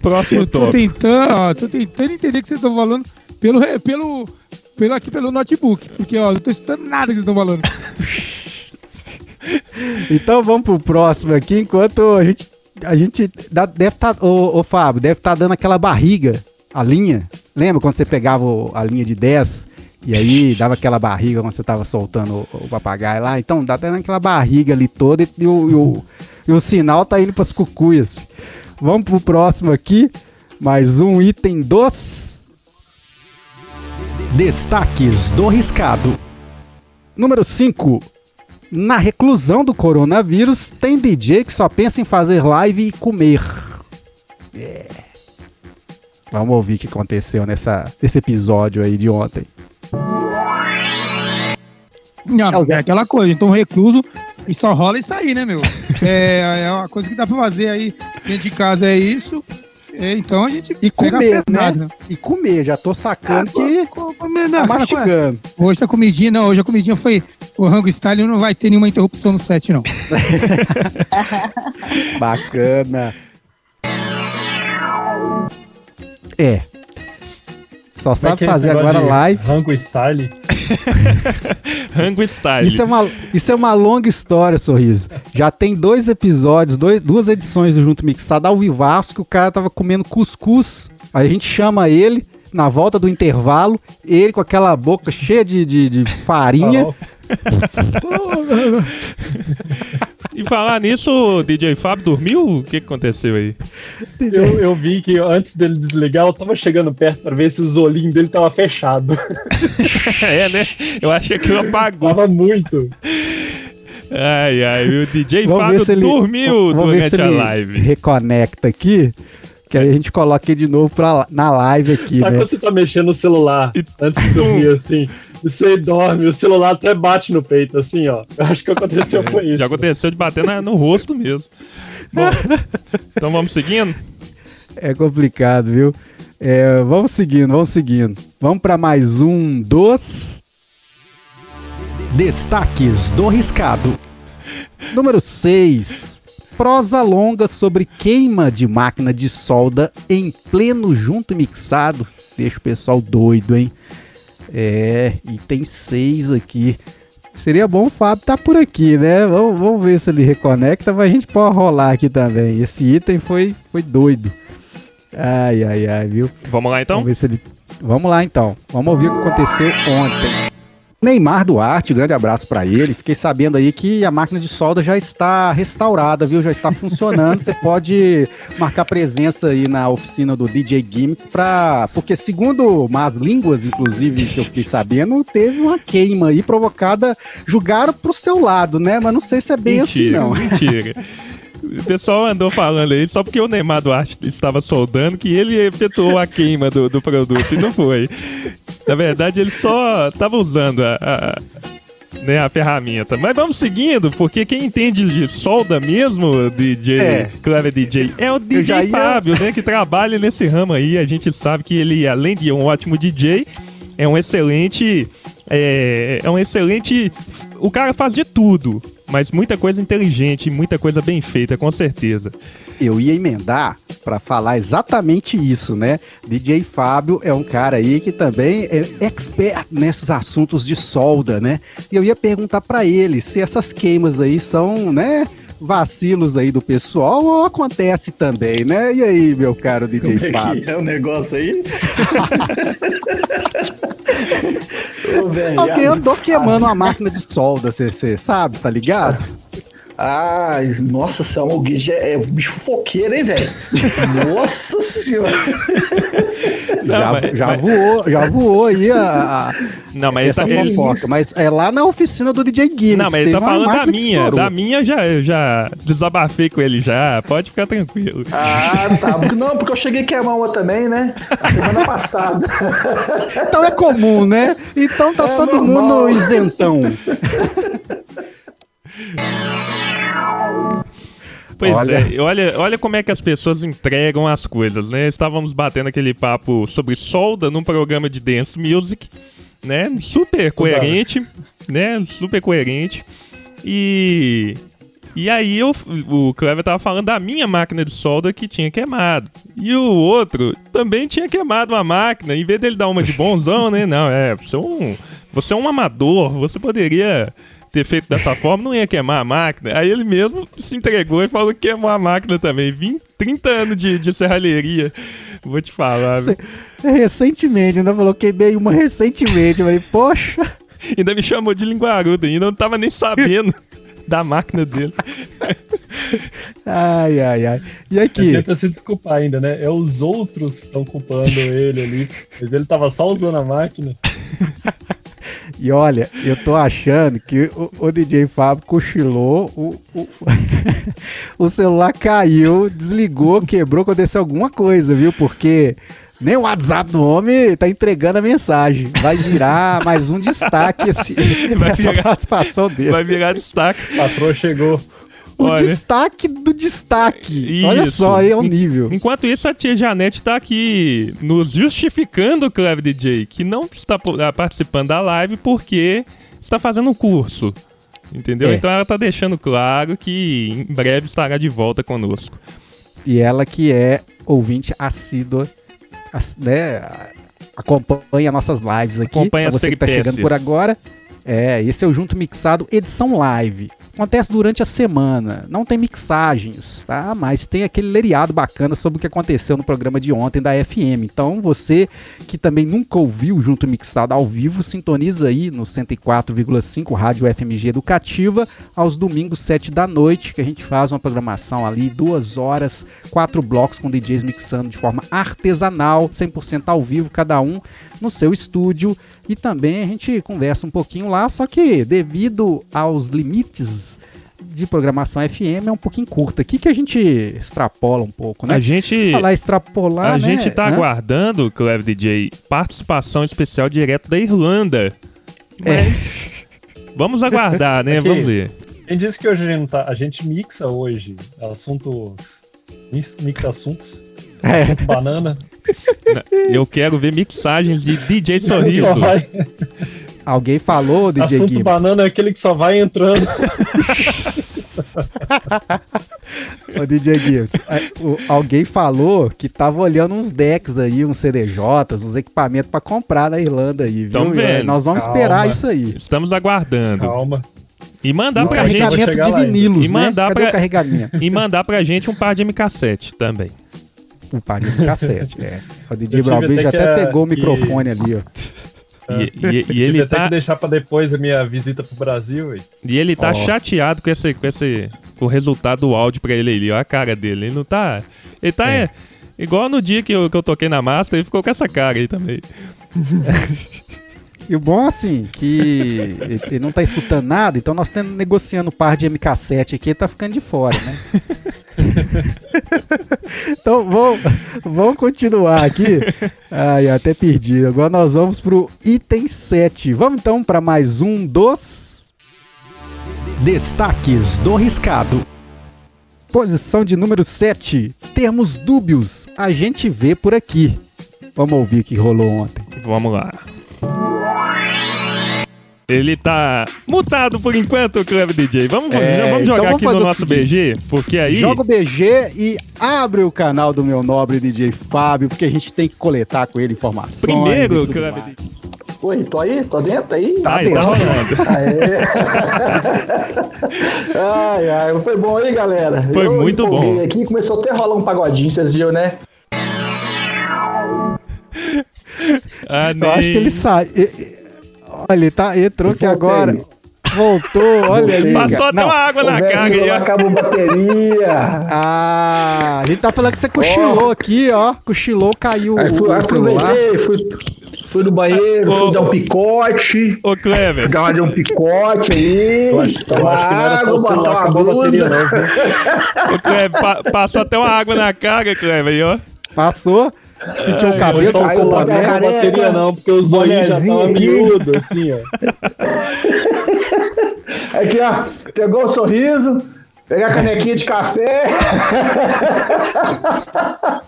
Próximo tô tentando, ó, tô tentando entender o que vocês estão falando pelo, pelo, pelo aqui pelo notebook, porque ó, eu não tô escutando nada que vocês estão falando. Então vamos pro próximo aqui, enquanto a gente. A gente dá- deve estar. Tá, ô, ô, Fábio, deve estar dando aquela barriga, a linha. Lembra quando você pegava a linha de 10 e aí dava aquela barriga quando você tava soltando o, o papagaio lá? Então dá até aquela barriga ali toda e, o, e o, e o sinal tá indo pras cucuias. Vamos pro próximo aqui. Mais um item dos. Destaques do riscado. Número 5. Na reclusão do coronavírus, tem DJ que só pensa em fazer live e comer. É. Vamos ouvir o que aconteceu nessa, nesse episódio aí de ontem. Não, é aquela coisa, então recluso e só rola isso aí, né, meu? É, é uma coisa que dá pra fazer aí dentro de casa, é isso. É, então a gente E comer, pesado, né? E comer, já tô sacando que Co- comer, tá não, cara, mastigando. Hoje a comidinha, não, hoje a comidinha foi o rango style, não vai ter nenhuma interrupção no set, não. Bacana. É. Só Como é sabe é fazer agora live. Rango Style. Rango Style. Isso é, uma, isso é uma longa história, Sorriso. Já tem dois episódios, dois, duas edições do Junto Mixado ao vivaço que o cara tava comendo cuscuz. Aí a gente chama ele na volta do intervalo, ele com aquela boca cheia de, de, de farinha. E falar nisso, o DJ Fábio dormiu? O que, aconteceu aí? Eu, eu vi que antes dele desligar, eu tava chegando perto pra ver se os olhinhos dele tava fechado. é, né? Eu achei que eu apagou. Tava muito. Ai, ai, o DJ Vamos Fábio ele, dormiu vamos ver se durante a ele live. reconecta aqui, que aí a gente coloca ele de novo pra, na live aqui, Sabe né? quando você tá mexendo no celular E antes de dormir, assim? Você dorme, o celular até bate no peito, assim, ó. Eu acho que aconteceu com isso. Já aconteceu de bater na- no rosto mesmo. Bom, então vamos seguindo? É complicado, viu? É, vamos seguindo, vamos seguindo. Vamos pra mais um dos destaques do riscado. Número 6. Prosa longa sobre queima de máquina de solda em pleno junto mixado. Deixa o pessoal doido, hein? É, e tem seis aqui. Seria bom o Fábio tá por aqui, né? Vamos, vamos ver se ele reconecta, mas a gente pode rolar aqui também. Esse item foi, foi doido. Ai, ai, ai, viu? Vamos lá então? Vamos ver se ele. Vamos lá então. Vamos ouvir o que aconteceu ontem. Neymar Duarte, grande abraço para ele. Fiquei sabendo aí que a máquina de solda já está restaurada, viu? Já está funcionando. Você pode marcar presença aí na oficina do DJ Gimmicks para, porque segundo más línguas, inclusive que eu fiquei sabendo, teve uma queima aí provocada, julgaram pro seu lado, né? Mas não sei se é bem mentira, assim não. Mentira. O pessoal andou falando aí só porque o Neymar Duarte estava soldando que ele efetuou a queima do, do produto e não foi. Na verdade, ele só estava usando a, a, né, a ferramenta. Mas vamos seguindo, porque quem entende de solda mesmo, DJ, É. Clever DJ, é o DJ ia- Fábio, né, que trabalha nesse ramo aí. A gente sabe que ele, além de um ótimo DJ, é um excelente. É, é um excelente. O cara faz de tudo, mas muita coisa inteligente, muita coisa bem feita, com certeza. Eu ia emendar para falar exatamente isso, né? DJ Fábio é um cara aí que também é expert nesses assuntos de solda, né? E eu ia perguntar para ele se essas queimas aí são, né? Vacilos aí do pessoal ou acontece também, né? E aí, meu caro DJ Como é Fábio? que é o negócio aí? Ô, velho, Alguém andou queimando uma máquina de solda, você sabe, tá ligado? Ai, nossa senhora, o já é bicho fofoqueiro, hein, velho? Nossa senhora. Não, já, mas- já mas- voou, já voou aí a, a- Não, mas ele essa tá, fofoca, mas é lá na oficina do DJ Gimmicks. Não, mas ele tá falando da minha. estourou. Da minha eu já, eu já desabafei com ele já. Pode ficar tranquilo. Ah, tá. Não, porque eu cheguei a queimar uma também, né? Semana passada. Então é comum, né? Então tá É todo normal. mundo isentão. Pois Olha. é, olha, olha como é que as pessoas entregam as coisas, né? Estávamos batendo aquele papo sobre solda num programa de dance music, né? Super coerente, né? Super coerente. E e aí eu, o Clever tava falando da minha máquina de solda que tinha queimado. E o outro também tinha queimado uma máquina. Em vez dele dar uma de bonzão, né? Não, é, você é um, você é um amador, você poderia ter feito dessa forma, não ia queimar a máquina. Aí ele mesmo se entregou e falou que queimou a máquina também. 20, 30 anos de, de serralheria. Vou te falar. Recentemente, ainda falou queimei uma recentemente. Eu falei, poxa. Ainda me chamou de linguarudo, ainda não tava nem sabendo da máquina dele. Ai, ai, ai. E Ele aqui? tenta se desculpar ainda, né? É os outros que estão culpando ele ali. Mas ele tava só usando a máquina. E olha, eu tô achando que o, o DJ Fábio cochilou, o, o, o celular caiu, desligou, quebrou, aconteceu alguma coisa, viu? Porque nem o WhatsApp do homem tá entregando a mensagem. Vai virar mais um destaque esse, Vai essa virar- participação dele. Vai virar destaque. O patrão chegou. O Olha. destaque do destaque. Olha Isso. só, aí é o nível. Enquanto isso, a tia Janete tá aqui nos justificando, Clever DJ, que não está ah, participando da live porque está fazendo um curso. Entendeu? É. Então ela tá deixando claro que em breve estará de volta conosco. E ela que é ouvinte assídua, ass- né? Acompanha nossas lives aqui. Acompanha as você que tá chegando por agora. É, esse é o Junto Mixado edição live. Acontece durante a semana, não tem mixagens, tá? Mas tem aquele leriado bacana sobre o que aconteceu no programa de ontem da FM. Então, você que também nunca ouviu Junto Mixado ao vivo, sintoniza aí no 104,5 Rádio FMG Educativa aos domingos, 7 da noite, que a gente faz uma programação ali, duas horas, quatro blocos com DJs mixando de forma artesanal, 100% ao vivo, cada um no seu estúdio. E também a gente conversa um pouquinho lá, só que devido aos limites de programação FM é um pouquinho curta. Aqui que a gente extrapola um pouco, né? A gente. Falar extrapolar, A né? gente tá Hã? aguardando, Clever DJ, participação especial direto da Irlanda. É. Mas vamos aguardar, né? Aqui. Vamos ver. Quem disse que hoje a gente, tá, a gente mixa hoje assuntos. mix- Mixa assuntos. É. Banana. Eu quero ver mixagens de DJ Sorriso. vai- Alguém falou, DJ assunto Gibbs. banana é aquele que só vai entrando. Ô, DJ Gibbs, o- alguém falou que tava olhando uns decks aí, uns CDJs, uns equipamentos pra comprar na Irlanda aí, viu? E, é, vendo. Nós vamos Calma. esperar isso aí. Estamos aguardando. Calma. E mandar Um pra gente. carregamento de vinilos, E né? mandar Cadê pra- o carregamento? E mandar pra gente um par de MK7 também. O par de cassete, é. O DJ tive Braubi até já até a- pegou o microfone ali, ó. E, e- e Tive ele até tá, que deixar pra depois a minha visita pro Brasil. e- e ele tá Ó. chateado com esse, com esse com o resultado do áudio pra ele ali. Olha a cara dele. Ele não tá. Ele tá é, igual no dia que eu, que eu toquei na Master, ele ficou com essa cara aí também. E o bom, assim, que ele- ele não tá escutando nada, então nós estamos negociando o par de MK7 aqui, ele tá ficando de fora, né? então vamos, vamos continuar aqui. Ai, até perdi. Agora nós vamos pro item 7. Vamos então para mais um dos Destaques do Riscado. Posição de número 7. Termos dúbios. A gente vê por aqui. Vamos ouvir o que rolou ontem. Vamos lá. Ele tá mutado por enquanto, Clube DJ. Vamos, É, vamos então jogar vamos aqui no nosso. BG, porque aí. Joga o BG e abre o canal do meu nobre DJ Fábio, porque a gente tem que coletar com ele informações. Primeiro, e tudo Clube mais. DJ. Oi, tô aí? Tô dentro aí? Tá tá dentro. rolando. Ai, ai, foi bom aí, galera. Foi Eu muito bom. aqui começou até a rolar um pagodinho, vocês viram, né? Ah, Eu acho que ele sai. Olha, ele tá, entrou Voltei. agora. Voltou, olha aí. Passou cara. até Não, uma água na celular aí, ó. acabou a bateria. Ah, a gente tá falando que você cochilou aqui, ó. Cochilou, caiu Aí o, fui, o celular. aproveitei, fui, fui no banheiro, Ô, fui dar um picote. Ô, Clever. Dar um picote aí. Tomar água, celular, botar uma blusa. Ô, Clever, pa- passou até uma água na cara, Clever, aí, ó. Passou, pintou o Foi cabelo, só o não boné. a bateria, não, porque os olhinhos já estavam miúdos, assim, ó. Aqui, ó. Pegou o sorriso. Pegar a canequinha de café.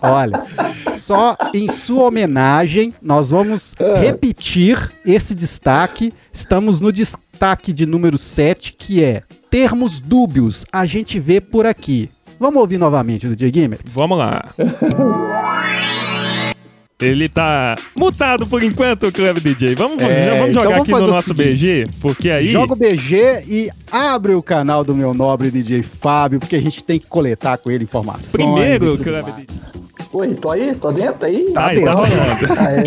Olha, só em sua homenagem, nós vamos repetir esse destaque. Estamos no destaque de número 7, que é termos dúbios. A gente vê por aqui. Vamos ouvir novamente do DJ Gimmets? Vamos lá. Ele tá mutado por enquanto, Clever DJ. Vamos, É, já vamos então jogar vamos aqui no nosso seguinte. BG, porque aí. Joga o BG e abre o canal do meu nobre DJ Fábio, porque a gente tem que coletar com ele informações. Primeiro, mais. DJ. Oi, tô aí? Tô dentro aí? Tá Ai, tá dentro. rolando. Ai,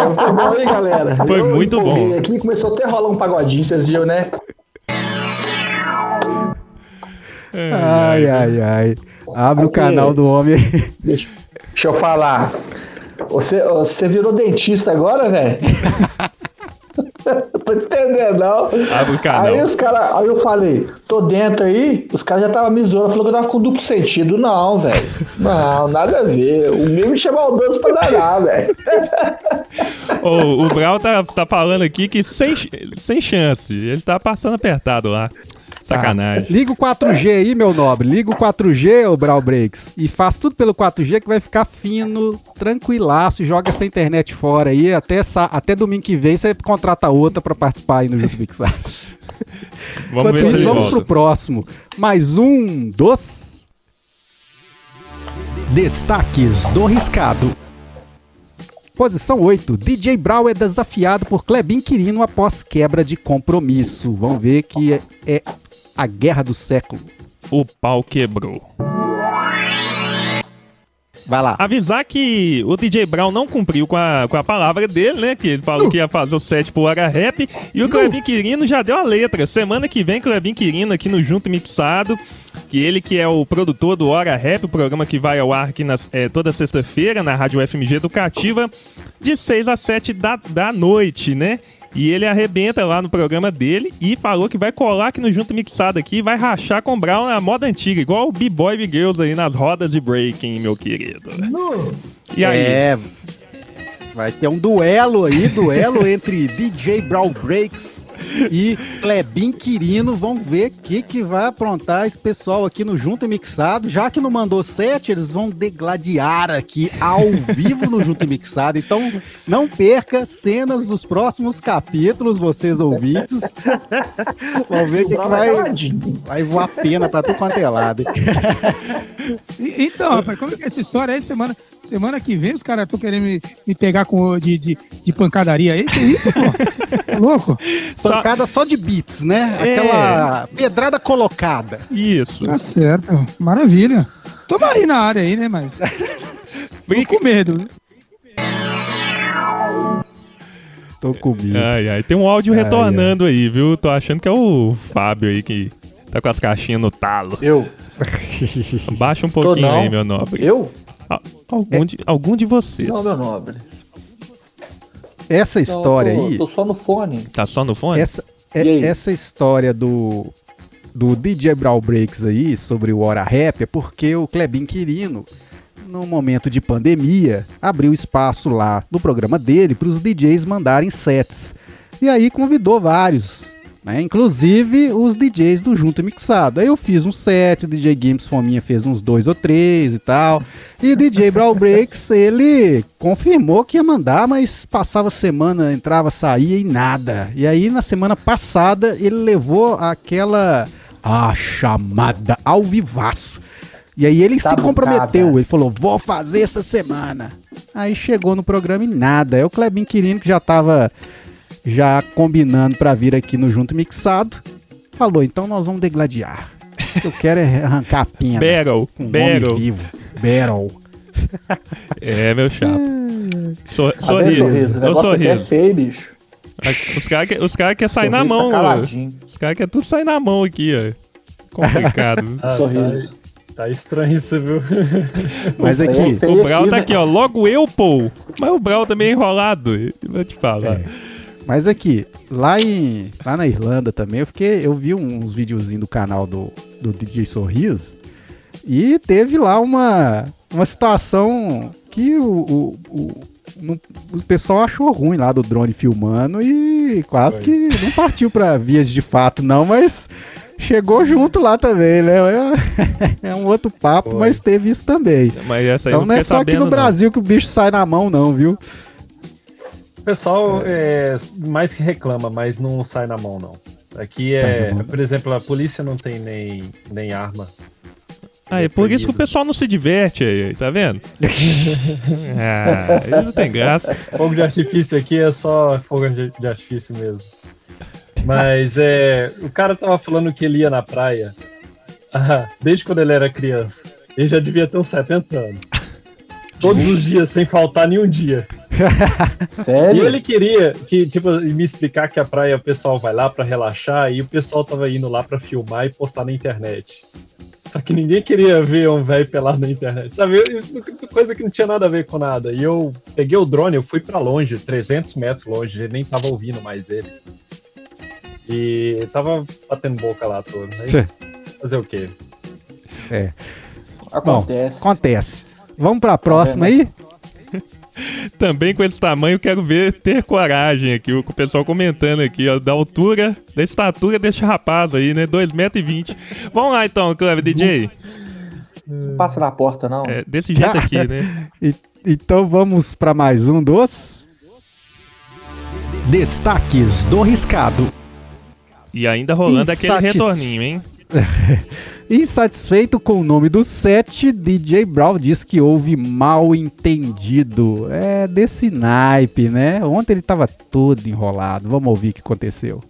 ai, foi bom aí, galera. Foi Eu muito bom. Aqui começou até a rolar um pagodinho, vocês viram, né? Ai, ai, ai. Abre o canal do homem. Deixa, deixa eu falar. Você, você virou dentista agora, velho? Tô entendendo, não. Abre o canal. Aí os caras, aí eu falei, tô dentro aí, os caras já estavam me zoando, falou que eu tava com duplo sentido. Não, velho. Não, nada a ver. O meu me chama maldoso pra danar, velho. O Brau tá, tá falando aqui que sem, sem chance. Ele tá passando apertado lá. Sacanagem. Liga o 4G aí, meu nobre. Liga o 4G, ô Brau Breaks. E faz tudo pelo 4G que vai ficar fino, tranquilaço. Joga essa internet fora aí. Até, até domingo que vem você contrata outra pra participar aí no Junto Mixado. Vamos Enquanto ver isso, vamos volta. pro próximo. Mais um dos. Destaques do Riscado. Posição 8. DJ Brau é desafiado por Klebin Quirino após quebra de compromisso. Vamos ver que é, é a guerra do século. O pau quebrou. Vai lá. Avisar que o DJ Brown não cumpriu com a, com a palavra dele, né? Que ele falou que ia fazer o set pro Hora Rap. E o Clebin Quirino já deu a letra. Semana que vem, Clebin Quirino aqui no Junto Mixado. Que ele que é o produtor do Hora Rap, o programa que vai ao ar aqui nas, é, toda sexta-feira na Rádio FMG Educativa, de 6 a 7 da, da noite, né? E ele arrebenta lá no programa dele e falou que vai colar aqui no Junto Mixado aqui e vai rachar com o Brown na moda antiga, igual o B-Boy Big Girls aí nas rodas de breaking, meu querido. E aí? É. Vai ter um duelo aí, duelo entre DJ Brawl Breaks e Klebin Quirino. Vamos ver o que, que vai aprontar esse pessoal aqui no Junto e Mixado. Já que não mandou sete, eles vão degladiar aqui ao vivo no Junto e Mixado. Então, não perca cenas dos próximos capítulos, vocês ouvintes. Vamos ver o que, que vai, vai voar pena pra tu quanto é lado. Então, rapaz, como é que é essa história aí? Semana, semana que vem os caras estão querendo me, me pegar com, de, de, de pancadaria aí? Que isso, pô? Tá louco? Pancada só de beats, né? É. Aquela pedrada colocada. Isso. Tá certo. Maravilha. Tamo aí na área aí, né? Mas. Tô com medo. né? Tô comigo. Ai, ai. Tem um áudio Ai, retornando aí, viu? Tô achando que é o Fábio aí que tá com as caixinhas no talo. Eu? Baixa um pouquinho aí, meu nobre. Eu? Al- Algum, de, algum de vocês. Não, meu nobre. Essa história Não, eu tô, aí, Tô só no fone. Tá só no fone? essa, é- essa história do, do DJ Brawl Breaks aí, sobre o Hora Rap, é porque o Klebin Quirino, no momento de pandemia, abriu espaço lá no programa dele para os DJs mandarem sets. E aí convidou vários, né? Inclusive os DJs do Junto e Mixado. Aí eu fiz um set, o DJ Games Fominha fez uns dois ou três e tal. E DJ Brawl Breaks, ele confirmou que ia mandar, mas passava semana, entrava, saía e nada. E aí na semana passada ele levou aquela a chamada ao vivaço. E aí ele se Sabucada. comprometeu, ele falou, vou fazer essa semana. Aí chegou no programa e nada. Aí o Klebin Quirino, que já tava já combinando pra vir aqui no Junto Mixado, falou, então nós vamos degladiar. Eu quero é arrancar a pena Battle. com um Battle. homem vivo. Battle. É, meu chapa. So, Tá vendo, sorriso. sorriso? O é sorriso. feio, bicho. Os caras querem cara quer sair na tá mão. caladinho. Os caras querem tudo sair na mão aqui, ó. Complicado. viu? Ah, Sorriso. tá, tá estranho isso, viu? Mas aqui, feio o Brau tá né? aqui, ó. Logo eu, pô. Mas o Brau também é enrolado. Vou te falar. Mas aqui, lá em lá na Irlanda também, eu fiquei, eu vi uns videozinhos do canal do, do DJ Sorriso e teve lá uma, uma situação que o, o, o, não- o pessoal achou ruim lá do drone filmando e quase que não partiu pra vias de fato não, mas chegou junto lá também, né? É, é um outro papo, Foi. mas teve isso também. Mas Então eu não é só aqui no não. Brasil que o bicho sai na mão não, viu? O pessoal é, mais que reclama, mas não sai na mão, não. Aqui é, por exemplo, a polícia não tem nem, nem arma. Ah, é por isso que o pessoal não se diverte aí, tá vendo? ah, ele não tem graça. Fogo de artifício aqui é só fogo de de artifício mesmo. Mas é, o cara tava falando que ele ia na praia ah, desde quando ele era criança. Ele já devia ter uns 70 anos. Todos os dias, sem faltar nenhum dia. E Sério? ele queria que, tipo, me explicar que a praia o pessoal vai lá pra relaxar e o pessoal tava indo lá pra filmar e postar na internet. Só que ninguém queria ver um velho pelado na internet, sabe? Isso é coisa que não tinha nada a ver com nada. E eu peguei o drone, eu fui pra longe, 300 metros longe, ele nem tava ouvindo mais ele. E tava batendo boca lá todo. Mas fazer o quê? Acontece. Acontece. Vamos pra próxima aí? Também com esse tamanho, quero ver ter coragem aqui. O pessoal comentando aqui, ó, da altura, da estatura desse rapaz aí, né? 2,20m. Vamos lá então, Cleber DJ. Não passa na porta, não. É, desse jeito aqui, né? E- então vamos pra mais um dos. Destaques do Riscado. E ainda rolando aquele Insatis- retorninho, hein? Insatisfeito com o nome do set, DJ Brown diz que houve mal entendido. É desse naipe, né? Ontem ele tava todo enrolado. Vamos ouvir o que aconteceu.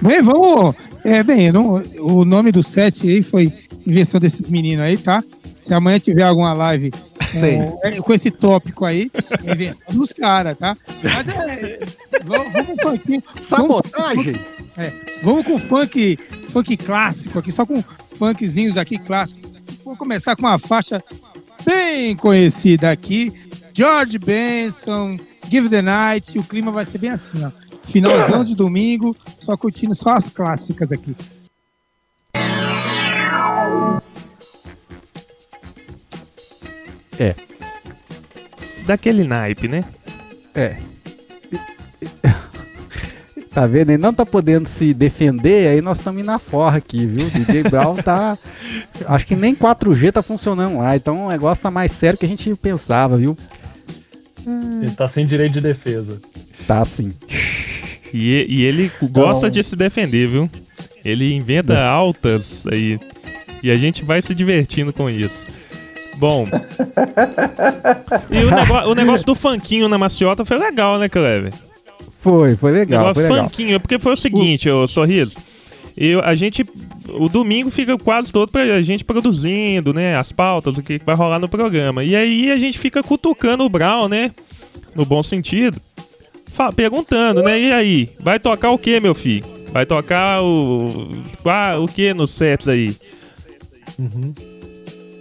Bem, vamos. É, bem, não- o nome do set aí foi invenção desse menino aí, tá? Se amanhã tiver alguma live com, é, com esse tópico aí, é invenção dos caras, tá? Mas é. Vamos, vamos funk- Sabotagem? Vamos com funk, funk clássico aqui, só com funkzinhos aqui clássicos. Vou começar com uma faixa bem conhecida aqui. George Benson, Give the Night. E o clima vai ser bem assim, ó. Finalzão de domingo, só curtindo só as clássicas aqui. daquele naipe, né? É. Tá vendo? Ele não tá podendo se defender, aí nós estamos indo na forra aqui, viu? DJ Brown tá. Acho que nem 4G tá funcionando lá, então o negócio tá mais sério que a gente pensava, viu? Ele tá sem direito de defesa. Tá sim. E, e ele gosta Então- de se defender, viu? Ele inventa altas aí. E a gente vai se divertindo com isso. Bom. E o, nego- o negócio do funkinho na maciota foi legal, né, Clever? Foi, foi legal, negócio foi legal. funkinho, é porque foi o seguinte, ô Sorriso. Eu, a gente. O domingo fica quase todo pra a gente produzindo, né? As pautas, o que vai rolar no programa. E aí a gente fica cutucando o Brown, né? No bom sentido. Perguntando, né? E aí? Vai tocar o que, meu filho? Vai tocar o. Ah, o que nos sets aí? Uhum.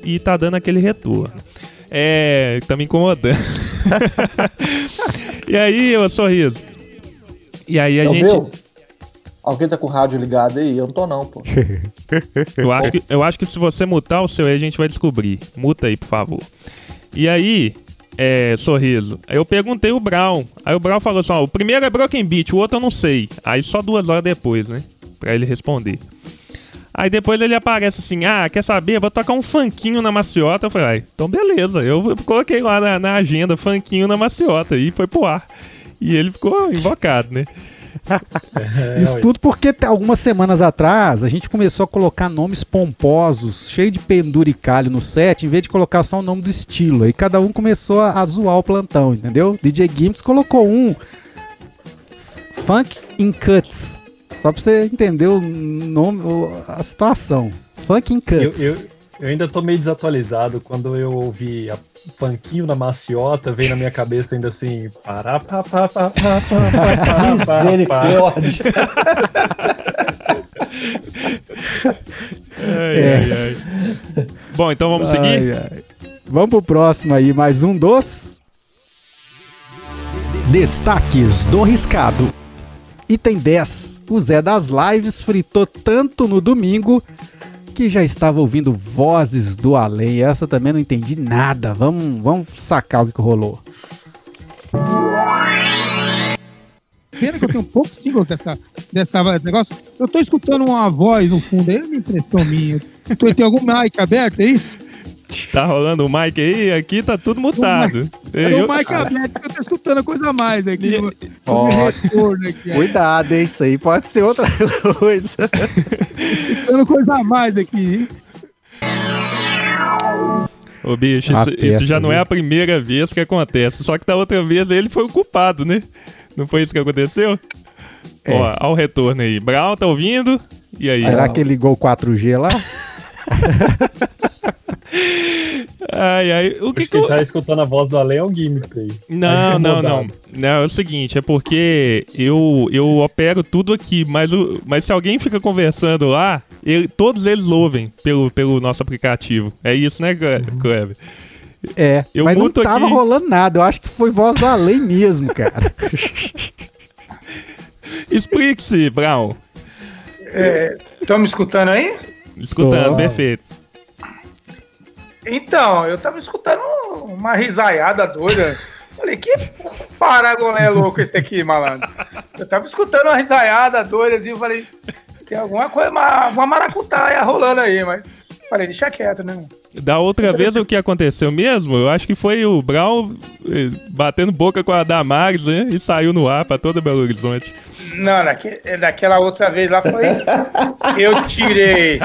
E tá dando aquele retorno. É. Tá me incomodando. e aí, ô sorriso? E aí a Então, gente. viu? Alguém tá com o rádio ligado aí? Eu não tô não, pô. Eu acho, que, eu acho que se você mutar o seu aí, a gente vai descobrir. Muta aí, por favor. E aí, é, sorriso. Aí eu perguntei o Brown. Aí o Brown falou assim: ó, o primeiro é Broken Beat, o outro eu não sei. Aí só duas horas depois, né? Pra ele responder. Aí depois ele aparece assim: ah, quer saber? Vou tocar um funkinho na maciota. Eu falei: ah, então beleza. Eu coloquei lá na, na agenda funkinho na maciota e foi pro ar. E ele ficou invocado, né? É, Isso tudo porque algumas semanas atrás a gente começou a colocar nomes pomposos, cheio de penduricalho no set, em vez de colocar só o nome do estilo. Aí cada um começou a, zoar o plantão, entendeu? DJ Gimmicks colocou um Funk in Cuts. Só pra você entender o nome, a situação. Funk in Cuts. eu, eu eu ainda tô meio desatualizado. Quando eu ouvi a Panquinho na maciota, veio na minha cabeça ainda assim. Pará, pá, pá, pá, pá, pá, pá, Misericórdia. ai, ai, é. ai. Bom, então vamos ai, seguir? Ai. Vamos pro próximo aí, mais um dos. Destaques do Riscado. Item 10. O Zé das Lives fritou tanto no domingo que já estava ouvindo vozes do além. Essa também não entendi nada. Vamos, vamos sacar o que, rolou. Pena que eu tenho poucos singles dessa, dessa negócio. Eu tô escutando uma voz no fundo aí, é uma impressão minha. Tem algum mic aberto, é isso? Tá rolando o mic aí? Aqui tá tudo mutado. É Eu- o mic aberto que eu tô escutando a coisa a mais aqui. No- Ó. retorno aqui. Cuidado, hein? Isso aí pode ser outra coisa. Escutando coisa a mais aqui. hein? Ô, bicho, isso, isso já não é a primeira vez que acontece. Só que da outra vez ele foi o culpado, né? Não foi isso que aconteceu? É. Ó, ó o retorno aí. Brown, tá ouvindo? E aí? Será que ele ligou o 4G lá? Ai, ai. O que Acho que que eu... tá escutando a voz do Além é um gimmicks aí. Não, Vai não, não. Não, é o seguinte, é porque eu, eu opero tudo aqui, mas, o, mas se alguém fica conversando lá, ele- todos eles ouvem pelo, pelo nosso aplicativo. É isso, né, Cle- Kleber? É, Eu mas não tava aqui. rolando nada. Eu acho que foi voz do além mesmo, cara. Explique-se, Brown. Estão me escutando aí? Escutando, Tô. perfeito. Então, eu tava escutando uma risaiada doida. Falei, que paragolé louco esse aqui, malandro. Eu tava escutando uma risaiada doida assim, eu falei, que alguma coisa, uma, uma maracutaia rolando aí, mas falei, deixa quieto, né? Da outra vez, o que aconteceu mesmo, eu acho que foi o Brown eh, batendo boca com a Damares, né? E saiu no ar pra todo Belo Horizonte. Não, naque, daquela outra vez lá foi. Eu tirei.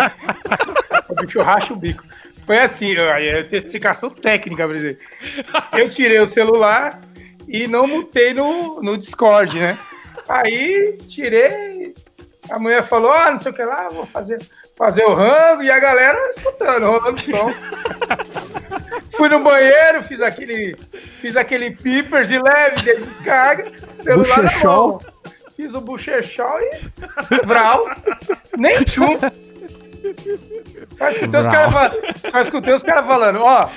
O bicho racha o bico. Foi assim, eu, eu tenho explicação técnica pra dizer. Eu tirei o celular e não mutei no, no Discord, né? Aí tirei. A mulher falou: Ah, não sei o que lá, vou fazer, fazer o rango. E a galera escutando, rolando som. Fui no banheiro, fiz aquele, fiz aquele piper de leve, de descarga, celular na Bochechol. mão. Fiz o bochechol e vral. Nem tchum. Só escutei os caras falando, só escutei os caras falando, ó,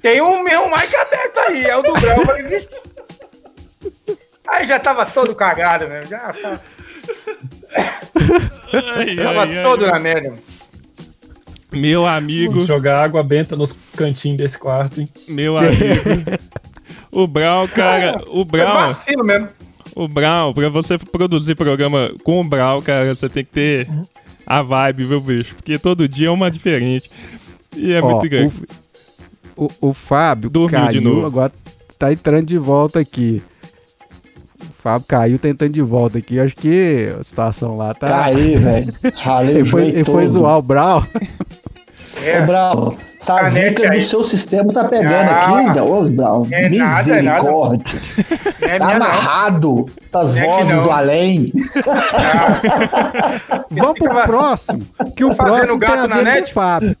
tem um meu mic aberto aí, é o do Brau. Eu falei, vixe. Aí já tava todo cagado, né? Já tava, Ai, tava ai, ai. todo na merda. Meu amigo. Vamos jogar água benta nos cantinhos desse quarto, hein? Meu amigo. o Brown, cara, o Foi Brown, vacilo mesmo. o Brown, pra você produzir programa com o Brown, cara, você tem que ter a vibe, viu, bicho? Porque todo dia é uma diferente. E é Ó, muito grande. O, o Fábio Dormiu de caiu, novo. agora tá entrando de volta aqui. O Fábio caiu, tá entrando de volta aqui. Acho que a situação lá tá. Caí, velho. Ralei o Ele foi, ele foi zoar o Brown. É. Ô, Brau, essa zica do seu sistema tá pegando Ah. aqui, velho. Ô, Brau, É nada, é nada. misericórdia. Não é Tá minha, não. amarrado essas É vozes do além. Vamos pro próximo. Que o Tá fazendo próximo tem gato a na ver com o net? Fábio.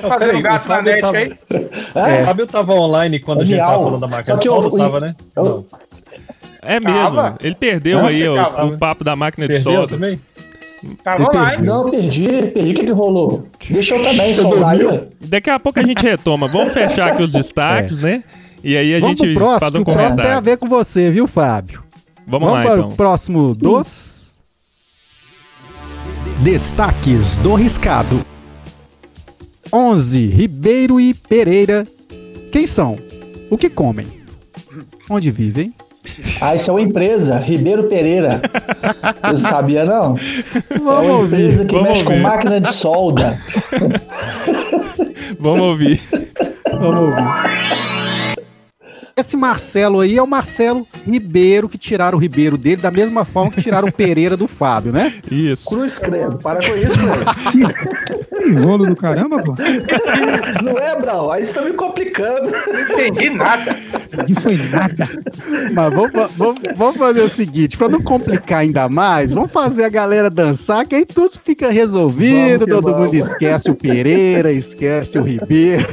Fazendo Peraí, gato na net tava- aí. O Fábio tava online quando É a gente tava falando da máquina Só de que eu solda, fui- tava, né? eu-. É mesmo. Tava? Ele perdeu Não, aí o, o papo da máquina de Perdeu solda. também? Tava online. Não, eu perdi, perdi. O que que rolou? Deixa eu também soldar aí, ué. Daqui a pouco a gente retoma. Vamos fechar aqui os destaques, né? E aí a Vamos gente pro próximo. faz um o próximo tem a comentário. ver com você, viu, Fábio? Vamos, Vamos lá, para então. o próximo dos. Destaques do Riscado. 11. Ribeiro e Pereira. Quem são? O que comem? Onde vivem? Ah, isso é uma empresa, Ribeiro Pereira. Você sabia, não? É Vamos uma ouvir. empresa que mexe com ouvir. máquina de solda. Vamos ouvir. Vamos ouvir. Esse Marcelo aí é o Marcelo Ribeiro, que tiraram o Ribeiro dele da mesma forma que tiraram o Pereira do Fábio, né? Isso. Cruz credo, para com isso, velho. Que rolo do caramba, pô. Não é, Brau? Aí você tá me complicando. Não entendi nada. Não foi nada. Mas vamos, vamos- vamos fazer o seguinte, pra não complicar ainda mais, vamos fazer a galera dançar, que aí tudo fica resolvido, todo vamos. mundo esquece o Pereira, esquece o Ribeiro.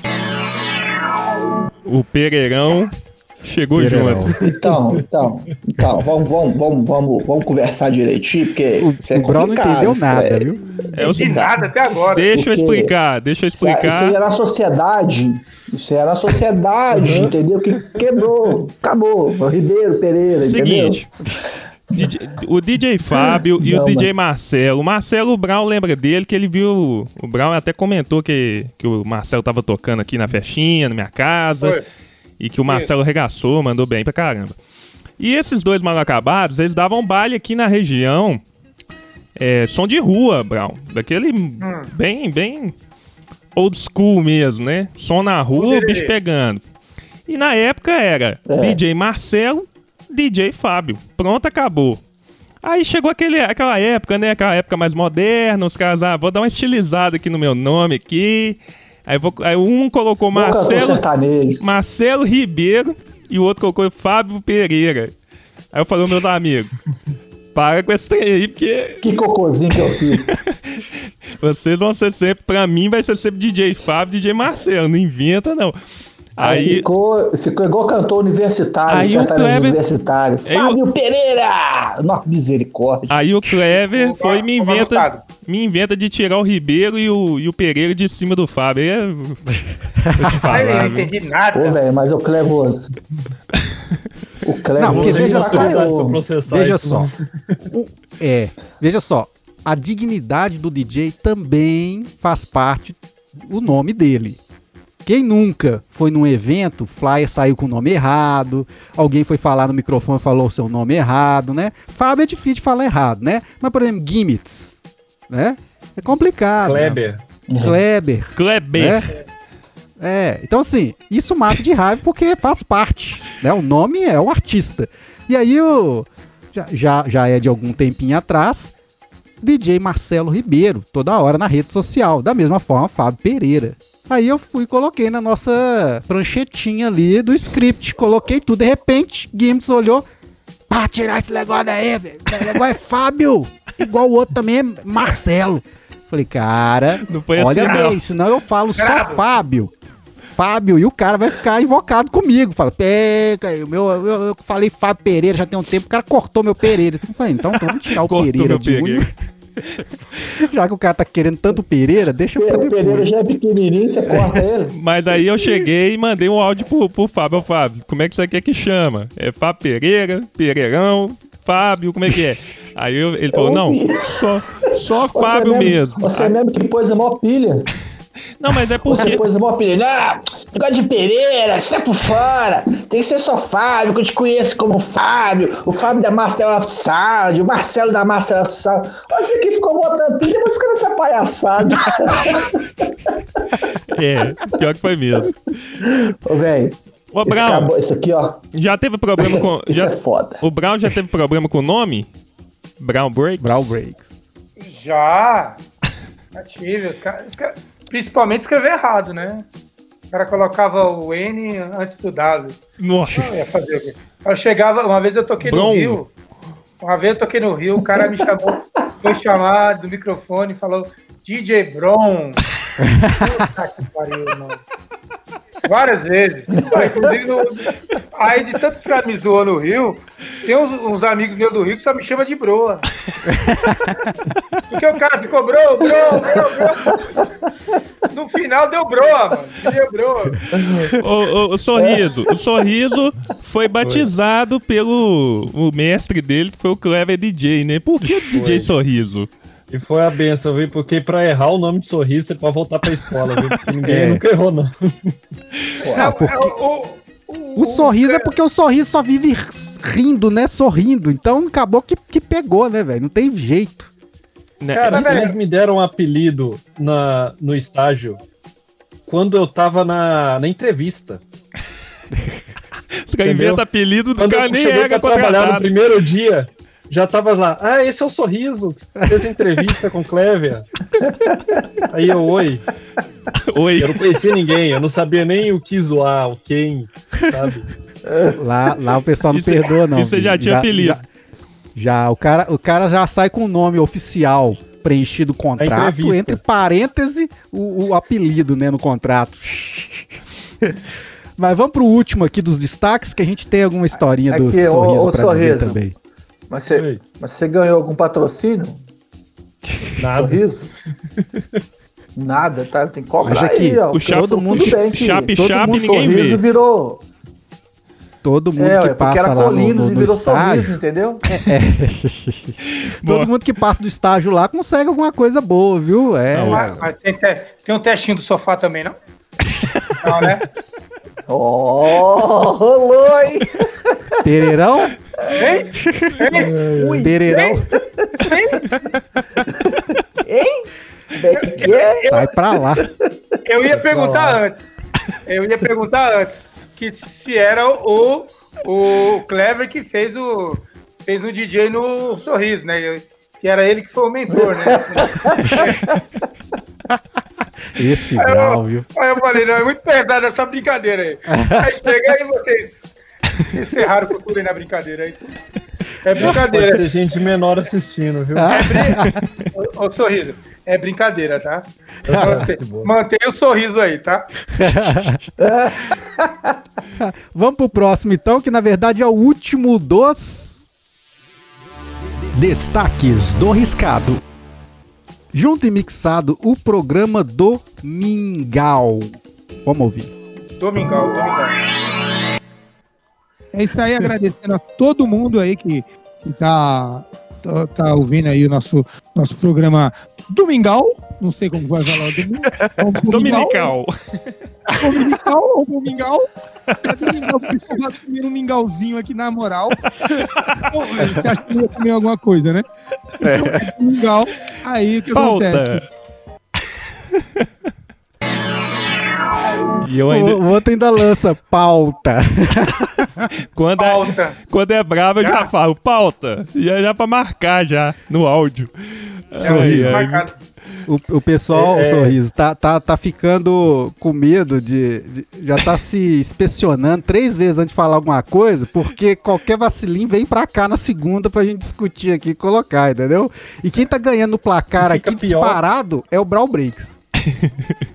O Pereirão chegou Pereirão. junto. Então, então, então, vamos, vamos, vamos, vamos, vamos conversar direitinho, porque O, isso é o não entendeu nada, é- viu? É o De nada até agora. Deixa eu explicar, deixa eu Isso aí- Isso aí explicar. era a sociedade. Isso era a sociedade, entendeu? Que quebrou, acabou. O Ribeiro, Pereira, entendeu? DJ o DJ Fábio e Não, o DJ Marcelo. O Marcelo Brown lembra dele que ele viu. O Brown até comentou que, que o Marcelo tava tocando aqui na festinha, na minha casa. Foi. E que o Marcelo regaçou, mandou bem pra caramba. E esses dois mal acabados, eles davam baile aqui na região. É, som de rua, Brown. Daquele bem, bem old school mesmo, né? Som na rua, o bicho pegando. E na época era É. DJ Marcelo, DJ Fábio. Pronto, acabou. Aí chegou aquele, aquela época, né? Aquela época mais moderna, os caras, ah, vou dar uma estilizada aqui no meu nome aqui. Aí, vou, aí um colocou Marcelo. Marcelo Ribeiro e o outro colocou Fábio Pereira. Aí eu falei, meus amigos, para com esse trem aí, porque Que cocôzinho que eu fiz. vocês vão ser sempre, pra mim vai ser sempre DJ Fábio, DJ Marcelo, não inventa não. Aí, Aí, ficou, ficou igual cantor universitário, Aí o Kleber- universitário. Aí o- Fábio Pereira! Nossa, misericórdia. aí o Clever foi e me inventa, me inventa de tirar o Ribeiro e o, e o Pereira de cima do Fábio. Aí é- Vou te Aí eu falar, não entendi Pô, nada. velho, mas o Clevoso. O Clevoso. Não, porque veja só, eu- Veja isso, só. né? O- é, veja só. A dignidade do DJ também faz parte do nome dele. Quem nunca foi num evento, flyer saiu com o nome errado, alguém foi falar no microfone e falou o seu nome errado, né? Fábio é difícil de falar errado, né? Mas, por exemplo, Gimmits, né? É complicado. Kleber. Kleber. Kleber. né? É, então assim, isso mata de raiva porque faz parte, né? O nome é o artista. E aí o já, já, já é de algum tempinho atrás, DJ Marcelo Ribeiro, toda hora na rede social, da mesma forma Fábio Pereira. Aí eu fui e coloquei na nossa pranchetinha ali do script, coloquei tudo, de repente, Gimmits olhou, ah, tirar esse negócio aí, velho, esse negócio é Fábio, igual o outro também é Marcelo. Falei, cara, Não foi olha assim, não. bem, senão eu falo só. Fábio. Fábio, e o cara vai ficar invocado comigo. Fala, pega, o meu, eu, eu falei Fábio Pereira já tem um tempo, o cara cortou meu Pereira. Eu falei, então vamos tirar o Cortou Pereira meu de Pereira. Já que o cara tá querendo tanto Pereira, deixa O Pereira já é pequenininho, você corta ele. Mas aí eu cheguei e mandei um áudio pro, pro Fábio. Ô, Fábio, como é que você quer que chama? É Fábio Pereira, Pereirão? Fábio, como é que é? Aí eu- ele falou, não, ouvi. só, só Você Fábio mesmo. Você Aí- mesmo que pôs a maior pilha. Não, mas é Você porque. pôs a maior pilha. Não, negócio de Pereira, isso é por fora. Tem que ser só Fábio, que eu te conheço como Fábio. O Fábio da Master of Sound, o Marcelo da Master of Sound. Você que ficou botando pilha, mas fica nessa palhaçada. É, pior que foi mesmo. Ô, velho. Ô, Brown, esse aqui, ó. já teve problema Isso, com. é- isso já- é foda. O Brown já teve problema com o nome? Brown Breaks? Brown Breaks. Já. Já tive. Os caras- os caras- principalmente escrever errado, né? O cara colocava o N antes do W. Nossa. Não ia fazer o quê? Eu chegava, uma vez eu toquei no Rio. Uma vez eu toquei no Rio, o cara me chamou, foi chamar do microfone e falou DJ Bron. Puta que pariu, mano. Várias vezes. Inclusive, no- aí de tanto que me zoam no Rio, tem uns, uns amigos meus do Rio que só me chamam de broa. Porque o cara ficou bro, bro, bro, bro. No final deu broa, mano. Deu broa. O, o- o Sorriso. O Sorriso foi batizado pelo o mestre dele, que foi o Clever DJ, né? Por que DJ Sorriso? E foi a benção, viu? Porque pra errar o nome de sorriso, você pode voltar pra escola, viu? Porque ninguém É. nunca errou, não. Ah, porque O, o sorriso é porque o sorriso só vive rindo, né? Sorrindo. Então acabou que, que pegou, né, velho? Não tem jeito. Né? Cara, Isso- eles me deram um apelido na, no estágio quando eu tava na, na entrevista. Os caras Entendeu? inventam apelido do Quando cara eu nem era pra trabalhar no primeiro dia, já tava lá. Ah, esse é o Sorriso, que fez entrevista com o Clever. Aí eu, oi. Oi. Eu não conhecia ninguém, eu não sabia nem o que zoar, o quem, sabe? Lá, lá o pessoal não Isso- perdoa, não. isso você já tinha apelido. Já, já, o, cara, o cara já sai com o nome oficial preenchido o contrato, entre parênteses o, o apelido, né, no contrato. Mas vamos pro último aqui dos destaques, que a gente tem alguma historinha do Aqui, ô, sorriso ô, pra dizer Sorriso. também. Mas você, mas você ganhou algum patrocínio? Nada. Sorriso? Nada, tá? Tem que cobrar Mas aqui, aí, ó. o Chape- todo mundo o bem que Chape todo Chape mundo ninguém sorriso vê. virou... Todo mundo É, que porque passa era lá no, Colinos no, e no virou estágio. sorriso, entendeu? Boa. Todo mundo que passa do estágio lá consegue alguma coisa boa, viu? É. Não, Mas, mas tem, te- tem um testinho do sofá também, não? Não, né? Ó, rolou, hein? Pereirão? Hein? Hein? Ui, Pereirão? hein? Que é? Sai pra lá. Eu ia perguntar antes. Eu ia perguntar antes que se era o, o Clever que fez o fez um DJ no Sorriso, né? Eu- Que era ele que foi o mentor, né? Esse Aí grau, eu, viu? aí eu falei, não, é muito pesada essa brincadeira aí. Aí chega aí vocês, vocês ferraram com tudo aí na brincadeira aí. É Pode brincadeira. ter gente menor assistindo, viu? Ah. Ô, ô, sorriso, é brincadeira, tá? Ah, Mantém, mantém o sorriso aí, tá? Vamos pro próximo então, que na verdade é o último dos Destaques do Riscado. Junto e Mixado, o programa do Mingau. Vamos ouvir. Domingão, domingão. É isso aí, agradecendo a todo mundo aí que, que tá, tá, tá ouvindo aí o nosso, nosso programa Domingal. Não sei como vai falar o domingo. É um Dominical. Dominical ou? É de comer um mingauzinho aqui na moral. Então, Você acha que eu ia comer alguma coisa, né? Então, Domingal. Aí o que acontece? E eu ainda. O, o outro ainda lança pauta. Quando é, Pauta. quando é bravo, eu já Já? falo pauta. E é já pra marcar já no áudio. É, ai. marcado. O, o pessoal, É, é. Sorriso, tá, tá, tá ficando com medo de, de- Já tá se inspecionando três vezes antes de falar alguma coisa, porque qualquer vacilinho vem pra cá na segunda pra gente discutir aqui e colocar, entendeu? E quem tá ganhando no placar aqui pior. disparado é o Brawl Breaks.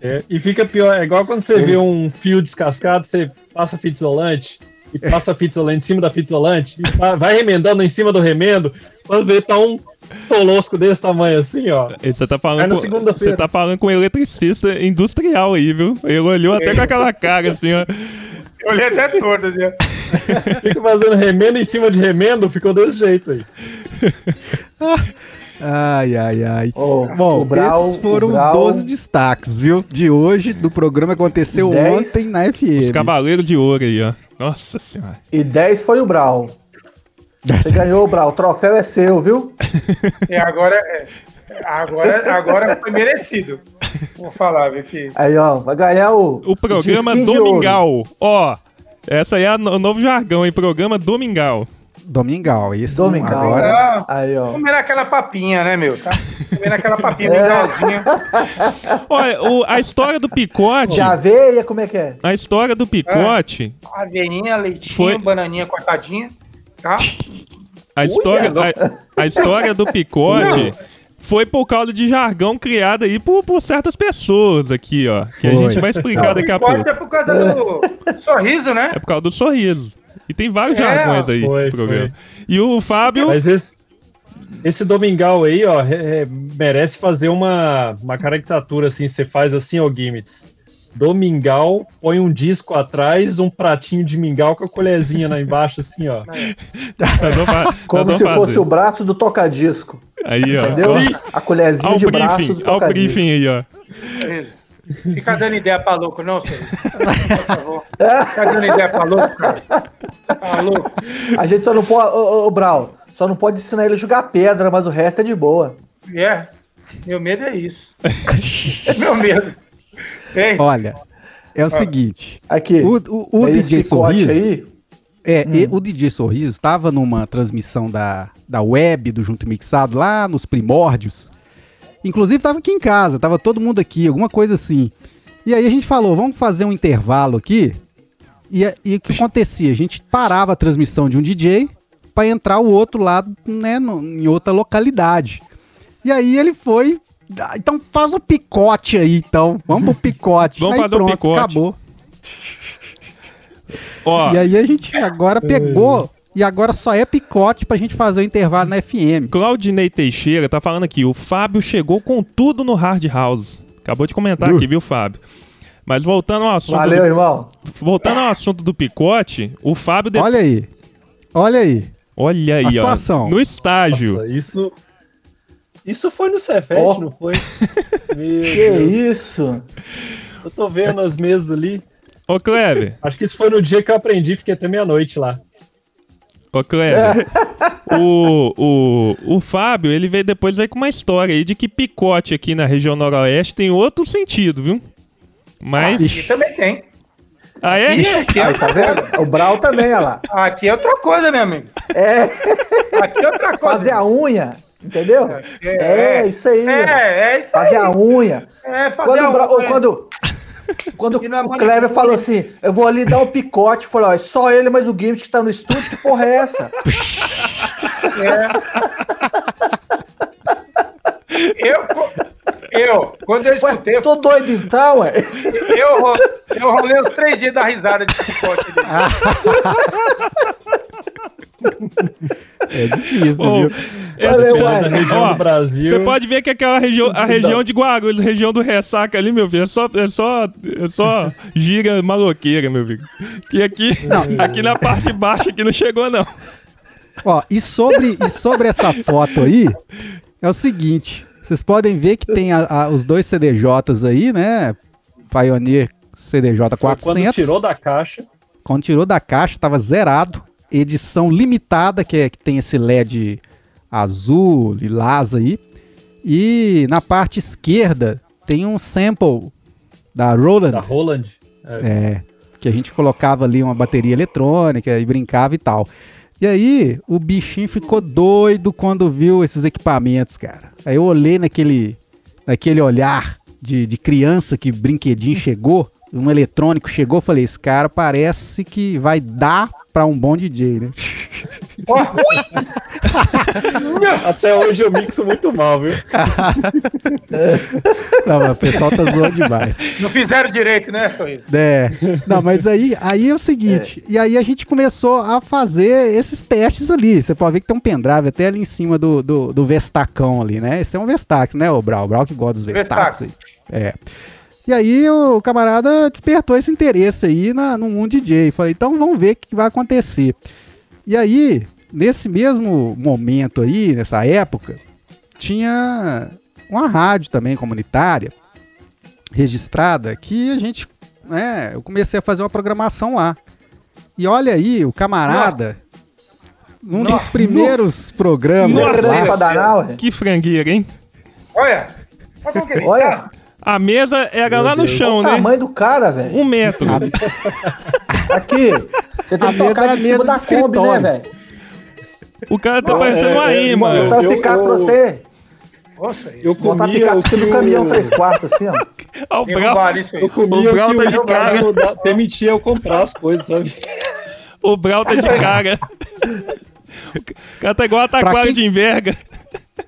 É, e fica pior, é igual quando você vê um fio descascado, você passa fita isolante e passa fita isolante em cima da fita isolante e vai- vai remendando em cima do remendo, quando vê tá um tolosco desse tamanho assim, ó. Você tá falando com, você tá falando com um eletricista industrial aí, viu? Ele olhou até com aquela cara assim, ó. Eu olhei até torto, assim. ó. Fica fazendo remendo em cima de remendo, ficou desse jeito aí. Ai, ai, ai. Ô, Bom, Brau- esses foram o os Brau- 12 destaques, viu? De hoje, do programa que aconteceu Dez. ontem na Os FM. cavaleiros de ouro aí, ó. Nossa senhora. E 10 foi o Brau. Você ganhou, Brau. O troféu é seu, viu? E agora, é, agora, agora foi merecido. Vou falar, viu, que Aí, ó, vai ganhar o. O programa. Domingal. Ó, essa aí é o novo jargão, hein? Programa Domingal. Domingal, esse Domingal. agora. Ah, Aí, ó. comendo aquela papinha, né, meu? Tá comendo aquela papinha É. mingauzinha. Olha, o- a história do picote. De aveia, como é que é? A história do picote. Aveirinha, leitinho, Foi- bananinha cortadinha. Tá? A história, a, a história do picote Não. foi por causa de jargão criado aí por, por certas pessoas aqui, ó. Que a Foi. gente vai explicar daqui a pouco. é por causa do sorriso, né? É por causa do sorriso. E tem vários É, jargões aí foi, no programa. E o Fábio. Mas esse, esse Domingal aí, ó, é- é- merece fazer uma, uma caricatura assim. Você faz assim, ó, Gimmits. Domingal, põe um disco atrás, um pratinho de mingau com a colherzinha lá embaixo, assim, ó. Vamos, Como se fosse o braço do tocadisco. Aí, ó. Entendeu? A colherzinha Ao de braço briefing, do ao tocadisco. briefing aí, ó. Fica dando ideia pra louco, não, senhor. Por favor. Fica dando ideia pra louco, cara. Tá louco. A gente só não pode. Ô, ô, ô, Brau, só não pode ensinar ele a jogar pedra, mas o resto é de boa. É. Meu medo é isso. Meu medo. Ei, Olha, é o seguinte. Aqui. O, o, o esse DJ Sorriso. aí. É, e o DJ Sorriso estava numa transmissão da, da web do Junto Mixado lá nos primórdios. Inclusive estava aqui em casa, tava todo mundo aqui, alguma coisa assim. E aí a gente falou, vamos fazer um intervalo aqui. E, e o que acontecia? A gente parava a transmissão de um DJ para entrar o outro lado, né, no- em outra localidade. E aí ele foi. "Ah, Então faz o picote aí, então. Vamos pro picote. Vamos Aí fazer o pronto, picote. Acabou. Ó, E aí a gente agora pegou. E agora só é picote pra gente fazer o intervalo na FM. Claudinei Teixeira tá falando aqui, o Fábio chegou com tudo no Hard House. Acabou de comentar Uh. aqui, viu, Fábio? Mas voltando ao assunto, Valeu, do, irmão. voltando ao assunto do picote, o Fábio de- Olha aí. Olha aí. olha aí, a ó, situação. no estágio. Nossa, isso. Isso foi no Cefet, Ó. não foi? Meu Que Deus. isso? Eu tô vendo as mesas ali. Ô, Kleber, Acho que isso foi no dia que eu aprendi, fiquei até meia-noite lá. Ô, Kleber. o, o, o Fábio, ele veio depois veio com uma história aí de que picote aqui na região noroeste tem outro sentido, viu? Mas... aqui também tem. Ah, é? Aqui, aqui, Aí, tá vendo? O Brau também, olha lá. aqui é outra coisa, meu amigo. É, Aqui é outra coisa. fazer a unha, entendeu? É, É, isso aí. É, é isso aí. Fazer a unha. É, fazer Quando, a Brau- unha. quando, quando é o. Kleber falou assim, eu vou ali dar um picote, falou, ó, é só ele, mas o Gimmick que tá no estúdio, que porra é essa? Eu, co- eu, quando eu Ué, escutei, tô doido então, ué. eu, eu rolei os três dias da risada de picote dele. É difícil, Ô, viu? Valeu, região Ó, do Brasil. Você pode ver que aquela região, a região de Guarulhos, a região do Ressaca ali, meu filho, é só, é só, é só gira maloqueira, meu filho. Que aqui, aqui na parte baixa aqui não chegou, não. Ó, e sobre, e sobre essa foto aí, é o seguinte: vocês podem ver que tem a- a- os dois CDJs aí, né? Pioneer CDJ Foi 400. Quando tirou da caixa. Quando tirou da caixa, tava zerado. Edição limitada, que, é, que tem esse LED azul, lilás aí. E na parte esquerda tem um sample da Roland. Da Roland. É. É, que a gente colocava ali uma bateria eletrônica e brincava e tal. E aí, o bichinho ficou doido quando viu esses equipamentos, cara. Aí eu olhei naquele, naquele olhar de, de criança que brinquedinho chegou, um eletrônico chegou, falei, esse cara parece que vai dar pra um bom DJ, né? Até hoje eu mixo muito mal, viu? Não, mas o pessoal tá zoando demais. Não fizeram direito, né, Sorriso? É. Não, mas aí, aí é o seguinte. E aí a gente começou a fazer esses testes ali. Você pode ver que tem um pendrive até ali em cima do, do, do Vestacão ali, né? Esse é um Vestax, né, o Brau? O Brau que gosta dos Vestax. Vestax. É. E aí o camarada despertou esse interesse aí na, no mundo DJ. Falei, então vamos ver o que vai acontecer. E aí, nesse mesmo momento aí, nessa época, tinha uma rádio também comunitária registrada que a gente, né, eu comecei a fazer uma programação lá. E olha aí, o camarada, num dos primeiros programas Nossa, lá. Que frangueira, hein? Olha! Olha como que ele Olha. tá. A mesa era lá no chão, o né? tamanho do cara, velho. Um metro. Aqui, você tem A que mesa tocar de cima mesa da Kombi, né, velho? O cara tá parecendo é, uma é, imã. mano, Botar eu- o picape pra eu- você. Nossa, Eu Botar comia picape o pra você no caminhão o- 3 quartos, assim, ó. Ó, o Brau, isso aí. Eu comia O o Brau tá o de cara. Da- permitia eu comprar as coisas, sabe? o Brau tá de cara. O cara tá igual a quem- de enverga.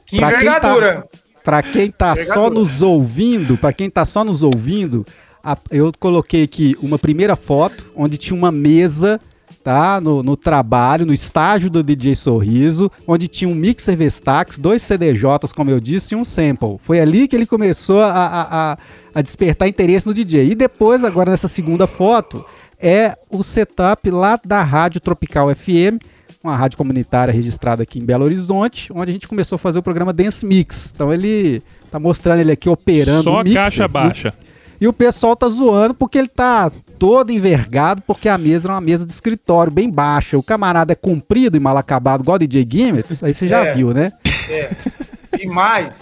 Que Pra quem tá- Pra quem tá só nos ouvindo, para quem tá só nos ouvindo, a- eu coloquei aqui uma primeira foto onde tinha uma mesa, tá? No, no trabalho, no estágio do DJ Sorriso, onde tinha um mixer Vestax, dois CDJs, como eu disse, e um sample. Foi ali que ele começou a, a, a- a despertar interesse no DJ. E depois, agora nessa segunda foto, é o setup lá da Rádio Tropical FM, uma rádio comunitária registrada aqui em Belo Horizonte, onde a gente começou a fazer o programa Dance Mix. Então ele tá mostrando ele aqui operando Só o mixer. caixa baixa. E o pessoal tá zoando porque ele tá todo envergado, porque a mesa era uma mesa de escritório bem baixa. O camarada é comprido e mal acabado, igual o DJ Gimmets, aí você já É. viu, né? E mais.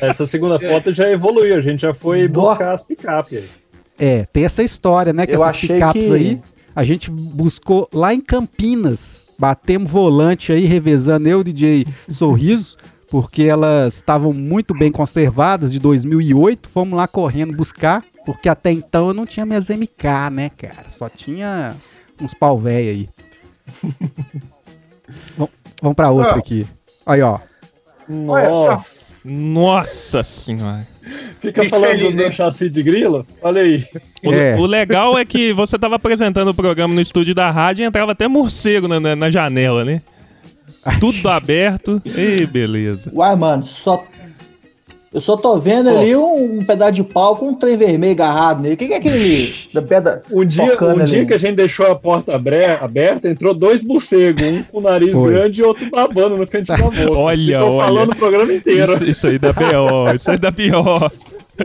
Essa segunda foto já evoluiu, a gente já foi Boa. buscar as picape aí. É, tem essa história, né? Que Eu essas achei picapes que- aí, a gente buscou lá em Campinas. Batemos volante aí, revezando eu e DJ Sorriso, porque elas estavam muito bem conservadas, de 2008. Fomos lá correndo buscar, porque até então eu não tinha minhas MK, né, cara? Só tinha uns pau velho aí. Vam- Vamos pra outra Ah. aqui. Aí, ó. Olha só. Nossa. Nossa senhora. Fica Fique falando feliz, do meu chassi de grilo? Olha aí. O, É. o legal é que você tava apresentando o programa no estúdio da rádio e entrava até morcego na, na, na janela, né? Tudo aberto. Ei, beleza. Uai, mano, só. Eu só tô vendo Pô. ali um, um pedaço de pau com um trem vermelho agarrado nele. O que, que é aquele ali? Da pedra. Um dia, um ali. dia que a gente deixou a porta abre- aberta, entrou dois morcegos, um com o nariz Foi. grande e outro babando no canto da boca. Olha, Ficou olha. falando o programa inteiro. Isso, isso aí dá pior. Isso aí dá pior.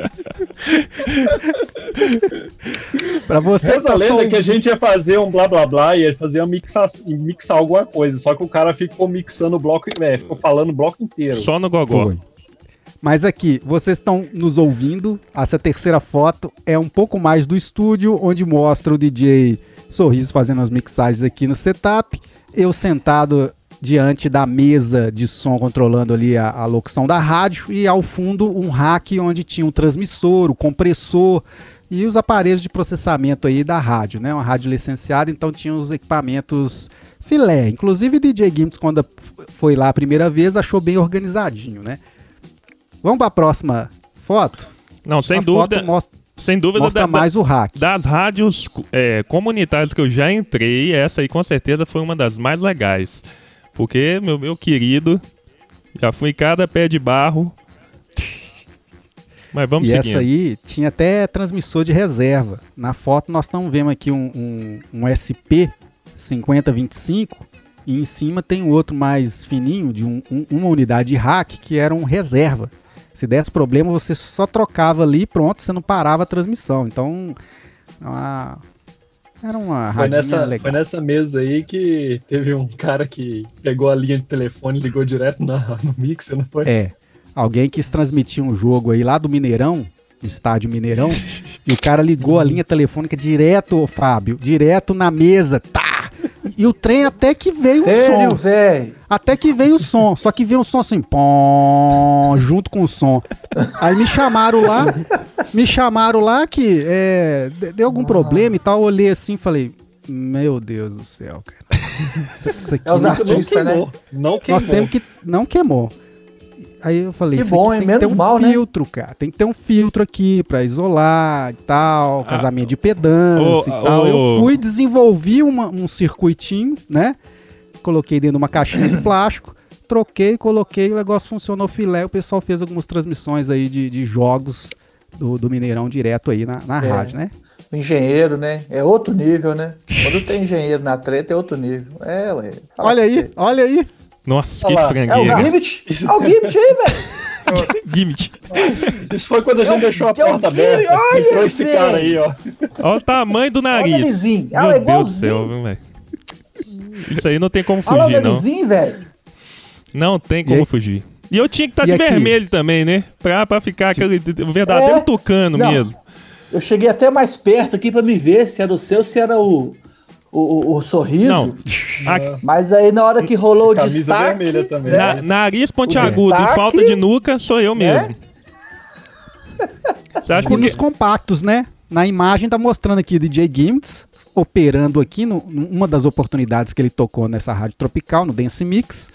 Pra você Essa tá lenda só é que a gente ia fazer um blá blá blá e ia fazer uma mixar, mixar alguma coisa. Só que o cara ficou mixando o bloco, é, ficou falando o bloco inteiro. Só no gogó. Foi. Mas aqui, vocês estão nos ouvindo. Essa terceira foto é um pouco mais do estúdio, onde mostra o DJ Sorriso fazendo as mixagens aqui no setup. Eu sentado diante da mesa de som, controlando ali a, a locução da rádio. E ao fundo, um rack onde tinha um transmissor, o compressor e os aparelhos de processamento aí da rádio, né? Uma rádio licenciada, então tinha os equipamentos filé. Inclusive, DJ Gimmets, quando foi lá a primeira vez, achou bem organizadinho, né? Vamos para a próxima foto? Não, sem a dúvida. mostra, sem dúvida mostra da- da- mais o hack. Das rádios é, comunitárias que eu já entrei, essa aí com certeza foi uma das mais legais. Porque, meu, meu querido, já fui cada pé de barro. Mas vamos e seguindo. essa aí tinha até transmissor de reserva. Na foto nós estamos vendo aqui um, um, um SP 5025 e em cima tem outro mais fininho de um- um- uma unidade de hack que era um reserva. Se desse problema você só trocava ali e pronto, você não parava a transmissão. Então, uma- era uma Foi nessa, legal. foi nessa mesa aí que teve um cara que pegou a linha de telefone e ligou direto na, no mixer, não foi? É. Alguém quis transmitir um jogo aí lá do Mineirão, do estádio Mineirão, e o cara ligou a linha telefônica direto, ô Fábio, direto na mesa, tá! E o trem até que veio o som. velho? Até que veio o som, só que veio um som assim, pom, junto com o som. Aí me chamaram lá, me chamaram lá que é, de- deu algum problema e tal. Eu olhei assim e falei, meu Deus do céu, cara. Isso, isso aqui É os nós, Não artistas, né? queimou. Não nós queimou. temos que. Não queimou. Aí eu falei, Que isso bom, hein? tem que ter Menos um mal, né? filtro, cara. Tem que ter um filtro aqui pra isolar e tal, casamento de pedância Ô, e tal. ô. Eu fui, desenvolvi uma- um circuitinho, né? Coloquei dentro de uma caixinha de plástico, troquei, coloquei, o negócio funcionou filé. O pessoal fez algumas transmissões aí de, de jogos do, do Mineirão direto aí na, na É. rádio, né? O engenheiro, né? É outro nível, né? Quando tem engenheiro na treta, é outro nível. É, ué. Olha aí, você. olha aí. Nossa, Olha que lá, É o frangueira. Gimit? É o Gimit aí, velho. Gimit. Isso foi quando a gente Eu- deixou a porta aberta. olha, Entrou esse cara aí, ó. Olha o tamanho do Olha o nariz. narizinho. Meu é Deus do céu, velho? Isso aí não tem como Olha o fugir, não. narizinho, velho. Não tem E como aí? fugir. E eu tinha que estar E de aqui? vermelho também, né? Pra, pra ficar aquele verdadeiro É. tucano Não. mesmo. Eu cheguei até mais perto aqui pra me ver se era o seu, se era o, o, o- sorriso. Não. A- Mas aí na hora que rolou o destaque. na- nariz pontiagudo e falta de nuca sou eu né? mesmo. Você acha E nos porque... compactos, né? Na imagem tá mostrando aqui DJ Gimmits operando aqui no, numa das oportunidades que ele tocou nessa rádio tropical, no Dance Mix,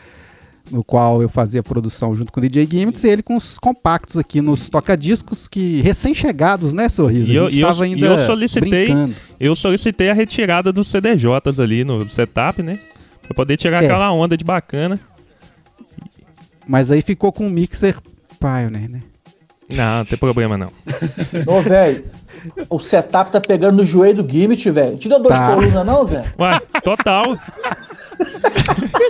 no qual eu fazia produção junto com o DJ Gimmits, e ele com os compactos aqui nos tocadiscos que recém-chegados, né, Sorriso? E eu- e eu- tava e ainda eu solicitei- brincando. Eu solicitei a retirada dos CDJs ali no setup, né? Pra poder tirar É. aquela onda de bacana. Mas aí ficou com o mixer Pioneer, né? Não, não tem problema não. Ô, velho. O setup tá pegando no joelho do Gimit, velho. Tira dor Tá. de coluna, não, Zé? Ué, total.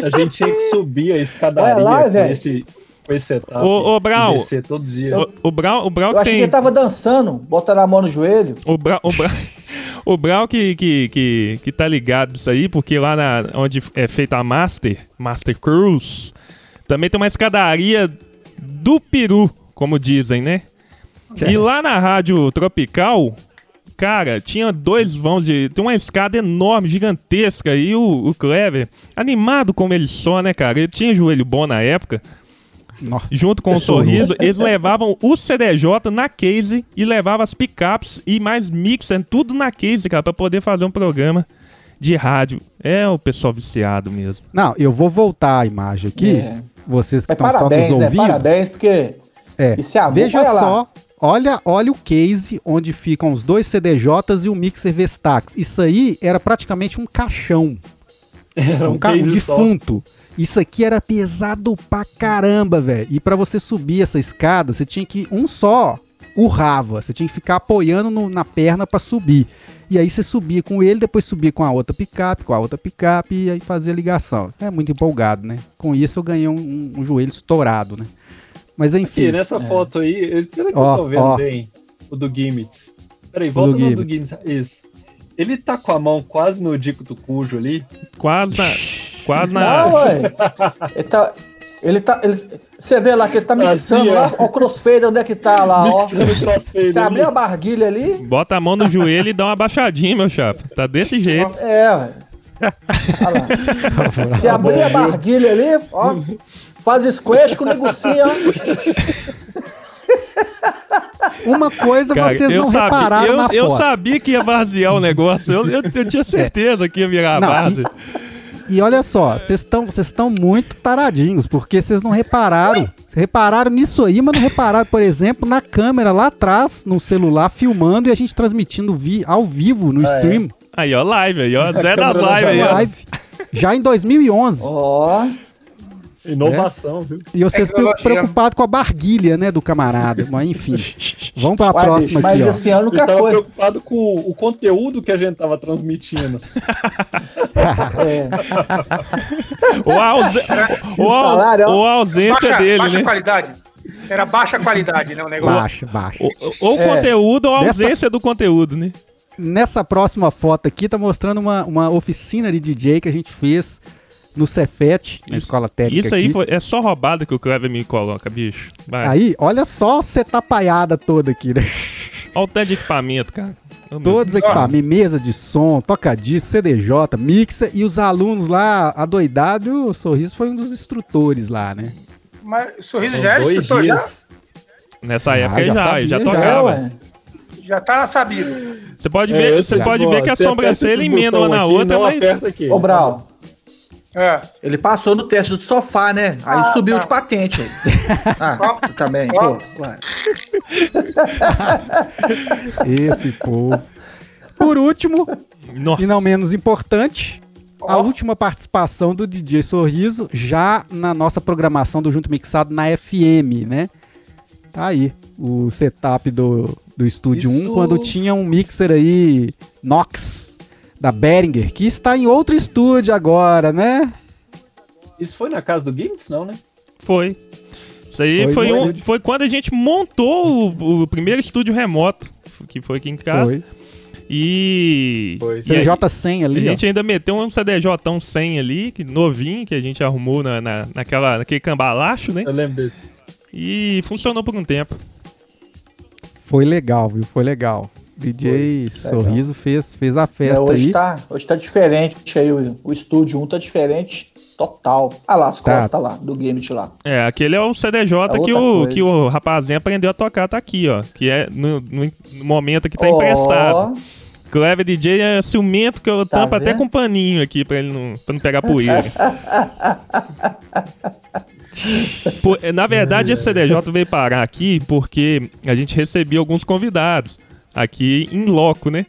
A gente tinha que subir a escadaria lá, com, velho. esse, com esse setup. Ô, ô, Brau. Descer todo dia. O, o Brau, o Brau Eu que achei que tem... ele tava dançando, botando a mão no joelho. O Brau, o Brau, o Brau que, que, que, que tá ligado nisso aí, porque lá na, onde é feita a Master, Master Cruise, também tem uma escadaria do peru, como dizem, né? E lá na rádio tropical, cara, tinha dois vãos de. Tem uma escada enorme, gigantesca. E o, o Clever, animado como ele só, né, cara? Ele tinha joelho bom na época. Nó. Junto com o Pessoal. sorriso, eles levavam o CDJ na case e levavam as pickups e mais mixer, tudo na case, cara, pra poder fazer um programa de rádio. É o pessoal viciado mesmo. Não, eu vou voltar a imagem aqui. É. Vocês que É estão só nos parabéns, né? ouvindo. Parabéns, porque É. é. Veja só, olha, olha o case onde ficam os dois CDJs e o mixer Vestax. Isso aí era praticamente um caixão, Era um, ca- um só. defunto. Isso aqui era pesado pra caramba, velho. E pra você subir essa escada, você tinha que um só urrava, você tinha que ficar apoiando no- na perna pra subir. E aí você subia com ele, depois subia com a outra picape, com a outra picape e aí fazia ligação. É muito empolgado, né? Com isso eu ganhei um, um- um joelho estourado, né? Mas enfim. Aqui, nessa foto aí, espera que Ó, eu tô vendo ó. bem o do Gimmits. Peraí, volta do no do Gimmits. Isso. Ele tá com a mão quase no dico do cujo ali. Quase na. Quase Não, na. ué. Ele tá. Ele tá. ele- você vê lá que ele tá mixando Assim, lá. Ó, o crossfade, onde é que tá lá, ó. Mixando o crossfade Você abriu a barguilha ali. Bota a mão no joelho e dá uma baixadinha, meu chapa. Tá desse jeito. É, ué. Olha lá. Se abrir a barguilha ali, ó. Faz squash com o negocinho. Uma coisa Cara, vocês eu não sabia, repararam eu, na eu foto. sabia que ia vaziar o negócio. Eu, eu, eu tinha certeza que ia virar a Não, base. E olha só, vocês estão vocês estão muito taradinhos, porque vocês não repararam. Vocês repararam nisso aí, mas não repararam, por exemplo, na câmera lá atrás, no celular, filmando e a gente transmitindo vi ao vivo no Ah, é. stream, Aí, ó, live aí, ó. Zé câmera lives aí, ó. live, já em 2011. Ó. Inovação, viu? E vocês Tecnologia. preocupados com a barguilha, né, do camarada. Mas enfim, vamos para a Ué, próxima mas aqui, ó. assim, a Eu única tava coisa. preocupado com o conteúdo que a gente tava transmitindo. É, Ou a, ou a- salário, ó. ou a ausência Baixa, dele, baixa né? qualidade. Era baixa qualidade, né? O negócio. Baixa, baixa. Ou, o É. conteúdo ou a ausência do conteúdo, né? Nessa próxima foto aqui, tá mostrando uma, uma oficina de DJ que a gente fez no Cefet, na Isso- escola técnica Isso aí foi- é só roubada que o Clever me coloca, bicho. Vai. Aí, olha só você tapaiada toda aqui, né? Olha o tanto de equipamento, cara. Todos os equipamentos, mesa de som, toca-disco, CDJ, mixer e os alunos lá, adoidado, o Sorriso foi um dos instrutores lá, né? Mas o sorriso já era dois instrutor, já? dias. Nessa época já já, já, sabia, já, é, tocava. ué. Já tá sabido. Você pode É, ver, eu você pode ver que a sobrancelha emenda uma na aqui, outra, mas. aperta aqui. Ô, Brau, É. ele passou no teste do sofá, né? Aí Ah, subiu tá. de patente. aí. Ah, também, pô. Esse povo. Por último, Nossa. e não menos importante, a última participação do DJ Sorriso já na nossa programação do Junto Mixado na FM, né? Tá aí o setup do, do Studio Isso. 1 quando tinha um mixer aí Nox da Behringer, que está em outro estúdio agora, né? Isso foi na casa do Gimmicks, não, né? Foi. Isso aí Foi foi, um- foi quando a gente montou o, o primeiro estúdio remoto, que foi aqui em casa. Foi. E. Foi. e a- CJ100 A ali, ó. gente ainda meteu um CDJ 100 ali, que, novinho, que a gente arrumou na, na, naquela, naquele cambalacho, né? Eu lembro desse. E funcionou por um tempo. Foi legal, viu? Foi legal. DJ Sorriso fez, fez a É, festa hoje, aí. tá, hoje tá diferente aí, o, o estúdio 1 tá diferente total. Ah lá, as Tá. costas lá, do Gambit lá. É, aquele é o CDJ É que, o, coisa. que o rapazinho aprendeu a tocar, tá aqui, ó. Que é no, no- momento que tá Ó, emprestado. Clever DJ é ciumento que eu Tá tampo até com paninho aqui pra ele não, pra não pegar poeira. É, Na verdade, esse CDJ veio parar aqui porque a gente recebia alguns convidados aqui em loco, né?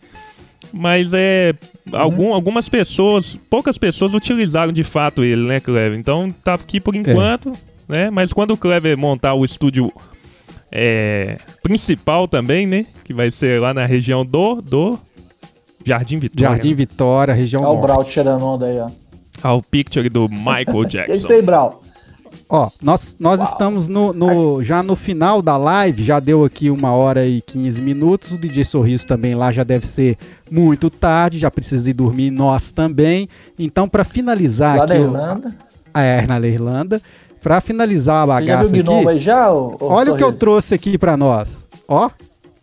Mas é. Algum, algumas pessoas, poucas pessoas utilizaram de fato ele, né, Clever? Então tá aqui por enquanto, né? Mas quando o Clever montar o estúdio é, principal também, né? Que vai ser lá na região do, do Jardim Vitória. Jardim Vitória, região Olha o. Brau tirando onda aí, ó. Ah, o picture do Michael É isso Jackson. aí, Brau. Ó, nós, nós estamos no, no- já no final da live, já deu aqui uma hora e 15 minutos. O DJ Sorriso também lá já deve ser muito tarde, já precisa ir dormir, nós também. Então, para finalizar Lá aqui. da o- Irlanda. Ah, é, na Irlanda. Para finalizar a Você já viu bagaça o gnomo aqui. aí já? ô- ô, Olha o que eu Sorriso? trouxe aqui para nós. Ó,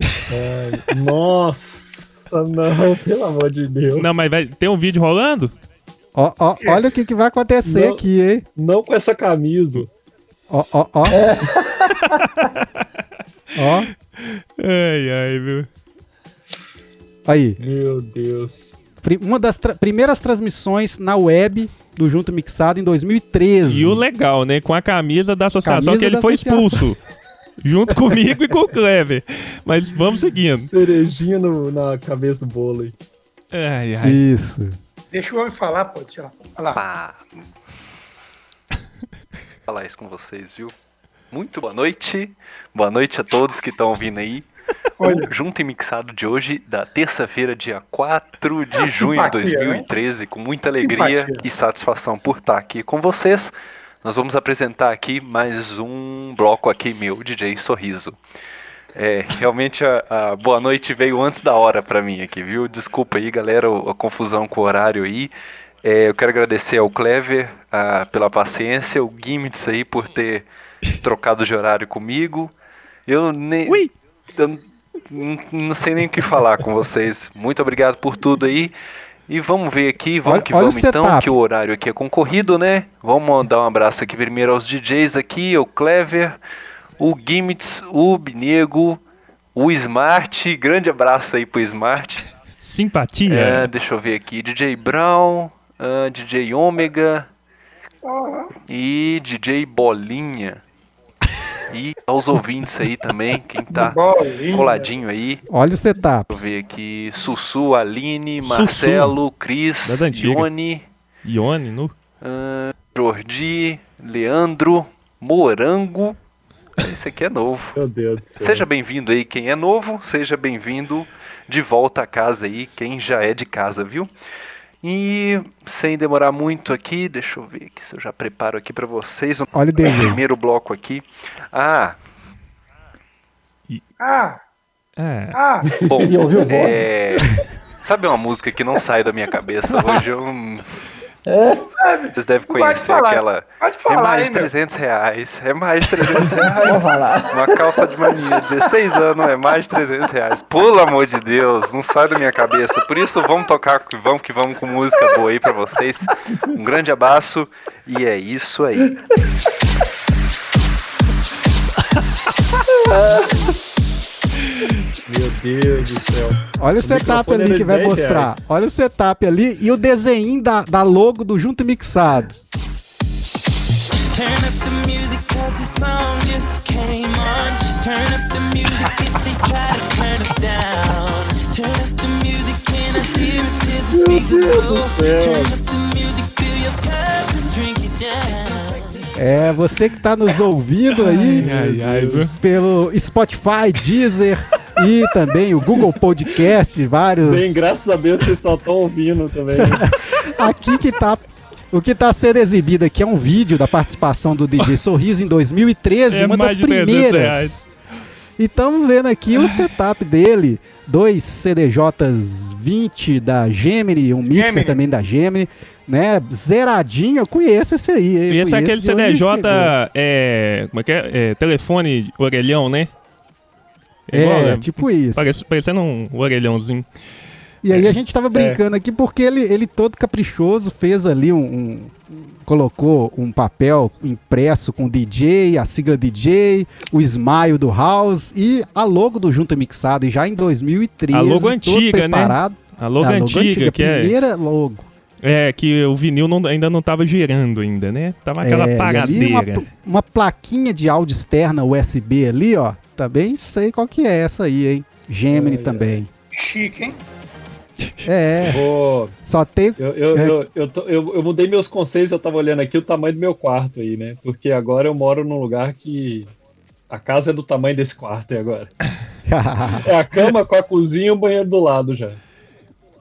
Ai, nossa, não, pelo amor de Deus. Não, mas vai, tem um vídeo rolando? Ó, ó, olha o que, que vai acontecer Não. aqui, hein? Não com essa camisa. Ó, ó, ó. ó, Ai, ai, viu? aí. Meu Deus. Uma das tra- primeiras transmissões na web do Junto Mixado em 2013. E o legal, né? Com a camisa da associação Camisa que ele foi associação. expulso. junto comigo e com o Clever. Mas vamos seguindo. Cerejinha no- na cabeça do bolo aí. Ai, ai. Isso. Deixa o homem falar, pô. Deixa falar. Pá. falar isso com vocês, viu? Muito boa noite. Boa noite a todos que estão ouvindo aí. Olha. O Junto e Mixado de hoje, da terça-feira, dia 4 de junho de Simpatia, né? 2013, com muita alegria Simpatia. e satisfação por estar aqui com vocês. Nós vamos apresentar aqui mais um bloco aqui meu, DJ Sorriso. É, realmente a, a boa noite veio antes da hora pra mim aqui, viu? Desculpa aí, galera, a confusão com o horário aí. É, eu quero agradecer ao Clever ah, pela paciência, o Gimmits aí por ter trocado de horário comigo. Eu nem. eu n- não sei nem o que falar com vocês. Muito obrigado por tudo aí. E vamos ver aqui, vamos Olha- que olha vamos então, que o horário aqui é concorrido, né? Vamos mandar um abraço aqui primeiro aos DJs aqui, o Clever, o Gimmits, o Binego, o Smart. Grande abraço aí pro Smart. Simpatia. É, deixa eu ver aqui. DJ Brown, ah, DJ Ômega e DJ Bolinha. E aos ouvintes aí também, quem tá Bolinha. coladinho aí. Olha o setup. Deixa eu ver aqui. Sussu, Aline, Marcelo, Cris. Ione, Ione, nu. ah, Jordi, Leandro, Morango. Esse aqui é novo. Meu Deus do céu. Seja bem-vindo aí quem é novo, seja bem-vindo de volta a casa aí, quem já é de casa, viu? E sem demorar muito aqui, deixa eu ver aqui se eu já preparo aqui pra vocês o Olha o desenho. primeiro bloco aqui. Ah, Ah, É. ah. bom, E ouviu vozes? é... Sabe uma música que não sai da minha cabeça hoje? Eu... Vocês devem Pode conhecer falar. aquela. Pode É falar, mais hein, de meu. 300 reais. É mais de 300 Vamos reais. Uma calça de mania, 16 anos, é mais de 300 reais. Pelo amor de Deus, não sai da minha cabeça. Por isso, vamos tocar, vamos que vamos com música boa aí pra vocês. Um grande abraço e é isso aí. Meu Deus do céu. Olha o O setup ali que vai 10 mostrar. Olha o setup ali e o desenho da, da logo do Junto Mixado. Turn up the music cause the song just came on. Turn up the music if they try to turn us down. Turn up the music, can I hear it till the speakers blow? Turn up the music, fill your cup and drink it down. É, você que tá nos ouvindo aí Ai, ai, viu? pelo Spotify, Deezer e também o Google Podcast, vários. Bem, graças a Deus vocês só estão ouvindo também. Aqui que tá. O que tá sendo exibido aqui é um vídeo da participação do DJ Sorriso em 2013, É uma das mais de 300 primeiras. E estamos vendo aqui o setup dele. Dois CDJs 20 da Gemini, um mixer Gemini. também da Gemini, né? Zeradinho, eu conheço esse aí. eu E esse é aquele CDJ, é, como é que é? É, telefone orelhão, né? É, igual, tipo isso. Parece, parecendo um orelhãozinho. E aí a gente É. tava brincando aqui porque ele, ele todo caprichoso fez ali um, um- colocou um papel impresso com DJ, a sigla DJ, o smile do House e a logo do Junta Mixado e já em 2013. A logo antiga, né? preparado. A logo A antiga, que é- primeira logo. É, que o vinil não- ainda não tava girando ainda, né? Tava aquela É, ali paradeira. uma, uma plaquinha de áudio externa USB ali, ó. Também sei qual que é essa aí, hein? Gemini também. Chique, hein? É. Vou- Só tem. Eu, eu, É. eu, eu, tô- eu- eu mudei meus conceitos, eu tava olhando aqui o tamanho do meu quarto aí, né? Porque agora eu moro num lugar que a casa é do tamanho desse quarto aí agora. É a cama com a cozinha e o banheiro do lado já.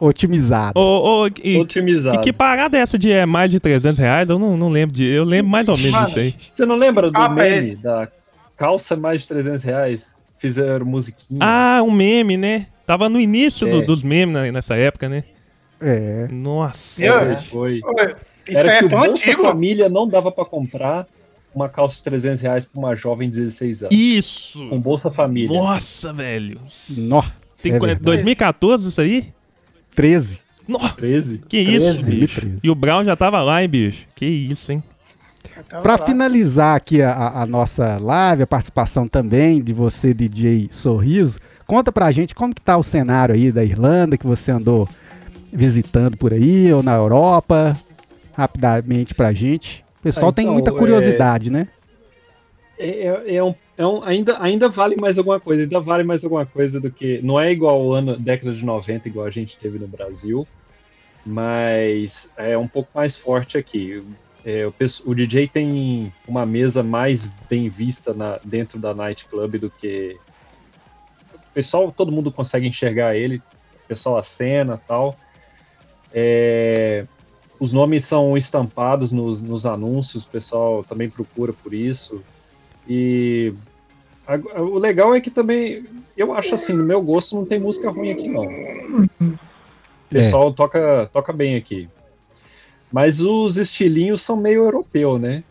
Otimizado. Ô, ô, e, Otimizado. e que parada é essa de é, mais de 300 reais? Eu não, não lembro de. Eu lembro mais ou menos Mano, disso aí. Você não lembra do Ah, meme mas- da calça mais de 300 reais? Fizeram musiquinha. Ah, um meme, né? Tava no início do- É. dos memes nessa época, né? É. Nossa. É, foi. Isso Era aí que é o tão Bolsa antigo. Família não dava pra comprar uma calça de 300 reais pra uma jovem de 16 anos. Isso! Com Bolsa Família. Nossa, velho. Nó. Tem é qu- verdade. 2014 isso aí? 13. Nó, 13. que isso, 13, bicho. 2013. E o Brown já tava lá, hein, bicho? Que isso, hein? Pra tá. finalizar aqui a- a, nossa live, a participação também de você, DJ Sorriso, conta pra gente como que tá o cenário aí da Irlanda, que você andou visitando por aí, ou na Europa, rapidamente pra gente. O pessoal Ah, tem então, muita é- curiosidade, né? É, é- é um, é um- ainda, ainda vale mais alguma coisa, ainda vale mais alguma coisa do que. Não é igual o ano, década de 90, igual a gente teve no Brasil, mas é um pouco mais forte aqui. É, o, o DJ tem uma mesa mais bem vista na- dentro da nightclub do que. O pessoal, todo mundo consegue enxergar ele, o pessoal acena tal. É, os nomes são estampados nos, nos anúncios, o pessoal também procura por isso. E o legal é que também, eu acho assim, no meu gosto não tem música ruim aqui não. O pessoal toca, toca bem aqui. Mas os estilinhos são meio europeu, né?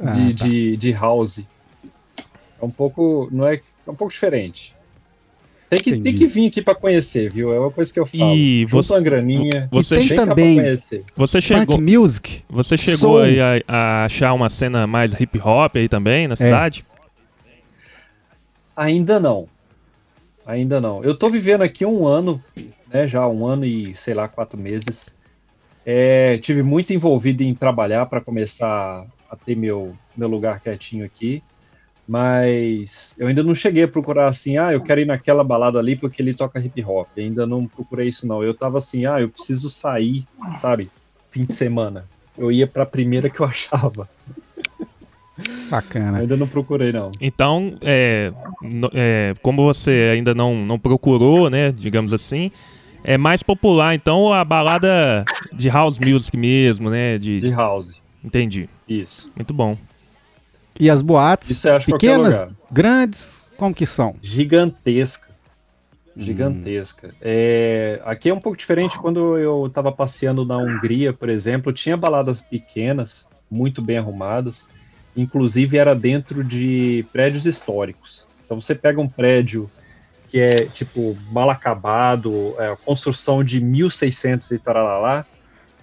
Ah, De, tá. de, de house. É um pouco, não é, é um pouco diferente. Tem que, tem que vir aqui pra conhecer, viu? É uma coisa que eu falo. E você- uma graninha. você tem também- conhecer. Você Funk chegou, Music. você chegou a, a achar uma cena mais hip hop aí também É. na cidade? Ainda não. Ainda não. Eu tô vivendo aqui um ano, né? Já um ano e, sei lá, quatro meses. É, tive muito envolvido em trabalhar para começar a ter meu, meu lugar quietinho aqui. Mas eu ainda não cheguei a procurar assim, ah, eu quero ir naquela balada ali porque ele toca hip hop. Ainda não procurei isso, não. Eu tava assim, ah, eu preciso sair, sabe? Fim de semana. Eu ia pra primeira que eu achava. Bacana. Ainda não procurei, não. Então, é, é, como você ainda não, não procurou, né, digamos assim, é mais popular, então, a balada de house music mesmo, né? De, De house. Entendi. Isso. Muito bom. E as boates, pequenas, grandes, como que são? gigantesca. Gigantesca. É, aqui é um pouco diferente. Quando eu estava passeando na Hungria, por exemplo, tinha baladas pequenas, muito bem arrumadas. Inclusive era dentro de prédios históricos. Então você pega um prédio que é tipo mal acabado, é, construção de 1600 e tarará,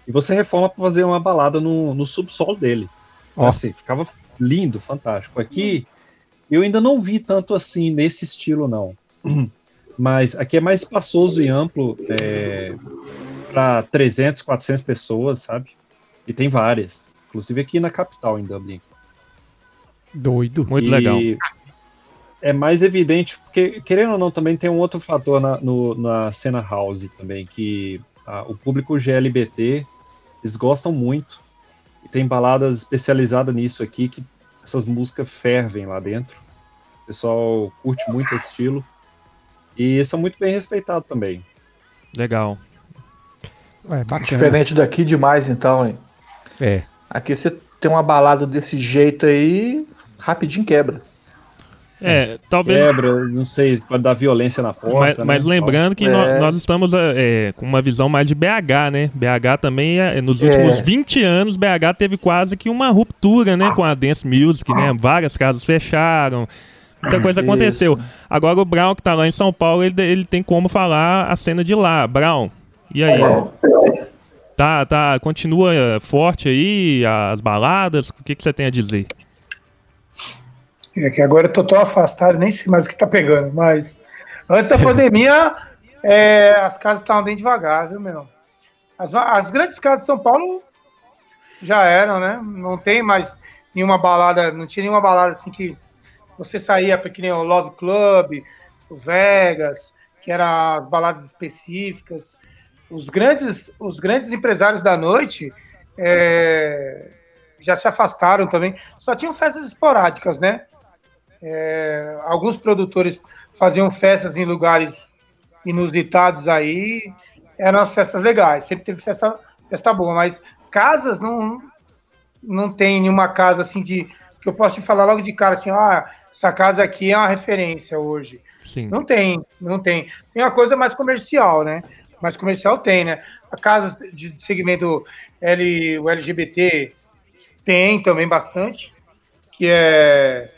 e você reforma para fazer uma balada no, no subsolo dele. Ó. Assim, ficava lindo, fantástico. Aqui eu ainda não vi tanto assim nesse estilo, não. Mas aqui é mais espaçoso e amplo é, para 300, 400 pessoas, sabe? E tem várias. Inclusive aqui na capital, em Dublin. Doido. Muito E legal. É mais evidente, porque, querendo ou não, também tem um outro fator na, no- na cena house também, que ah, o público GLBT, eles gostam muito. E tem baladas especializadas nisso aqui, que essas músicas fervem lá dentro. O pessoal curte muito esse estilo. E são muito bem respeitados também. Legal. É, bacana. Diferente daqui demais, então, hein? É. Aqui você tem uma balada desse jeito aí, rapidinho quebra. É, talvez. Quebra, não sei, pode dar violência na porta. Mas, né? mas lembrando que É. nó- nós estamos é, com uma visão mais de BH, né? BH também, é, nos últimos É. 20 anos, BH teve quase que uma ruptura, né? Com a Dance Music, né? Várias casas fecharam, muita coisa Isso. aconteceu. Agora o Brown, que tá lá em São Paulo, ele, ele tem como falar a cena de lá. Brown, e aí? Tá, tá, continua forte aí as baladas? O que, que você tem a dizer? É que agora eu tô tão afastado, nem sei mais o que tá pegando, mas antes da pandemia, é, as casas estavam bem devagar, viu, meu? As, as grandes casas de São Paulo já eram, né? Não tem mais nenhuma balada, não tinha nenhuma balada assim que você saía para que nem o Love Club, o Vegas, que eram as baladas específicas. Os grandes, os grandes empresários da noite é, já se afastaram também. Só tinham festas esporádicas, né? É, alguns produtores faziam festas em lugares inusitados aí, eram as festas legais, sempre teve festa, festa boa, mas casas não não tem nenhuma casa assim de que eu posso te falar logo de cara assim, ah, essa casa aqui é uma referência hoje. Sim. Não tem, não tem. Tem uma coisa mais comercial, né? Mais comercial tem, né? A casa de segmento L, o LGBT tem também bastante, que é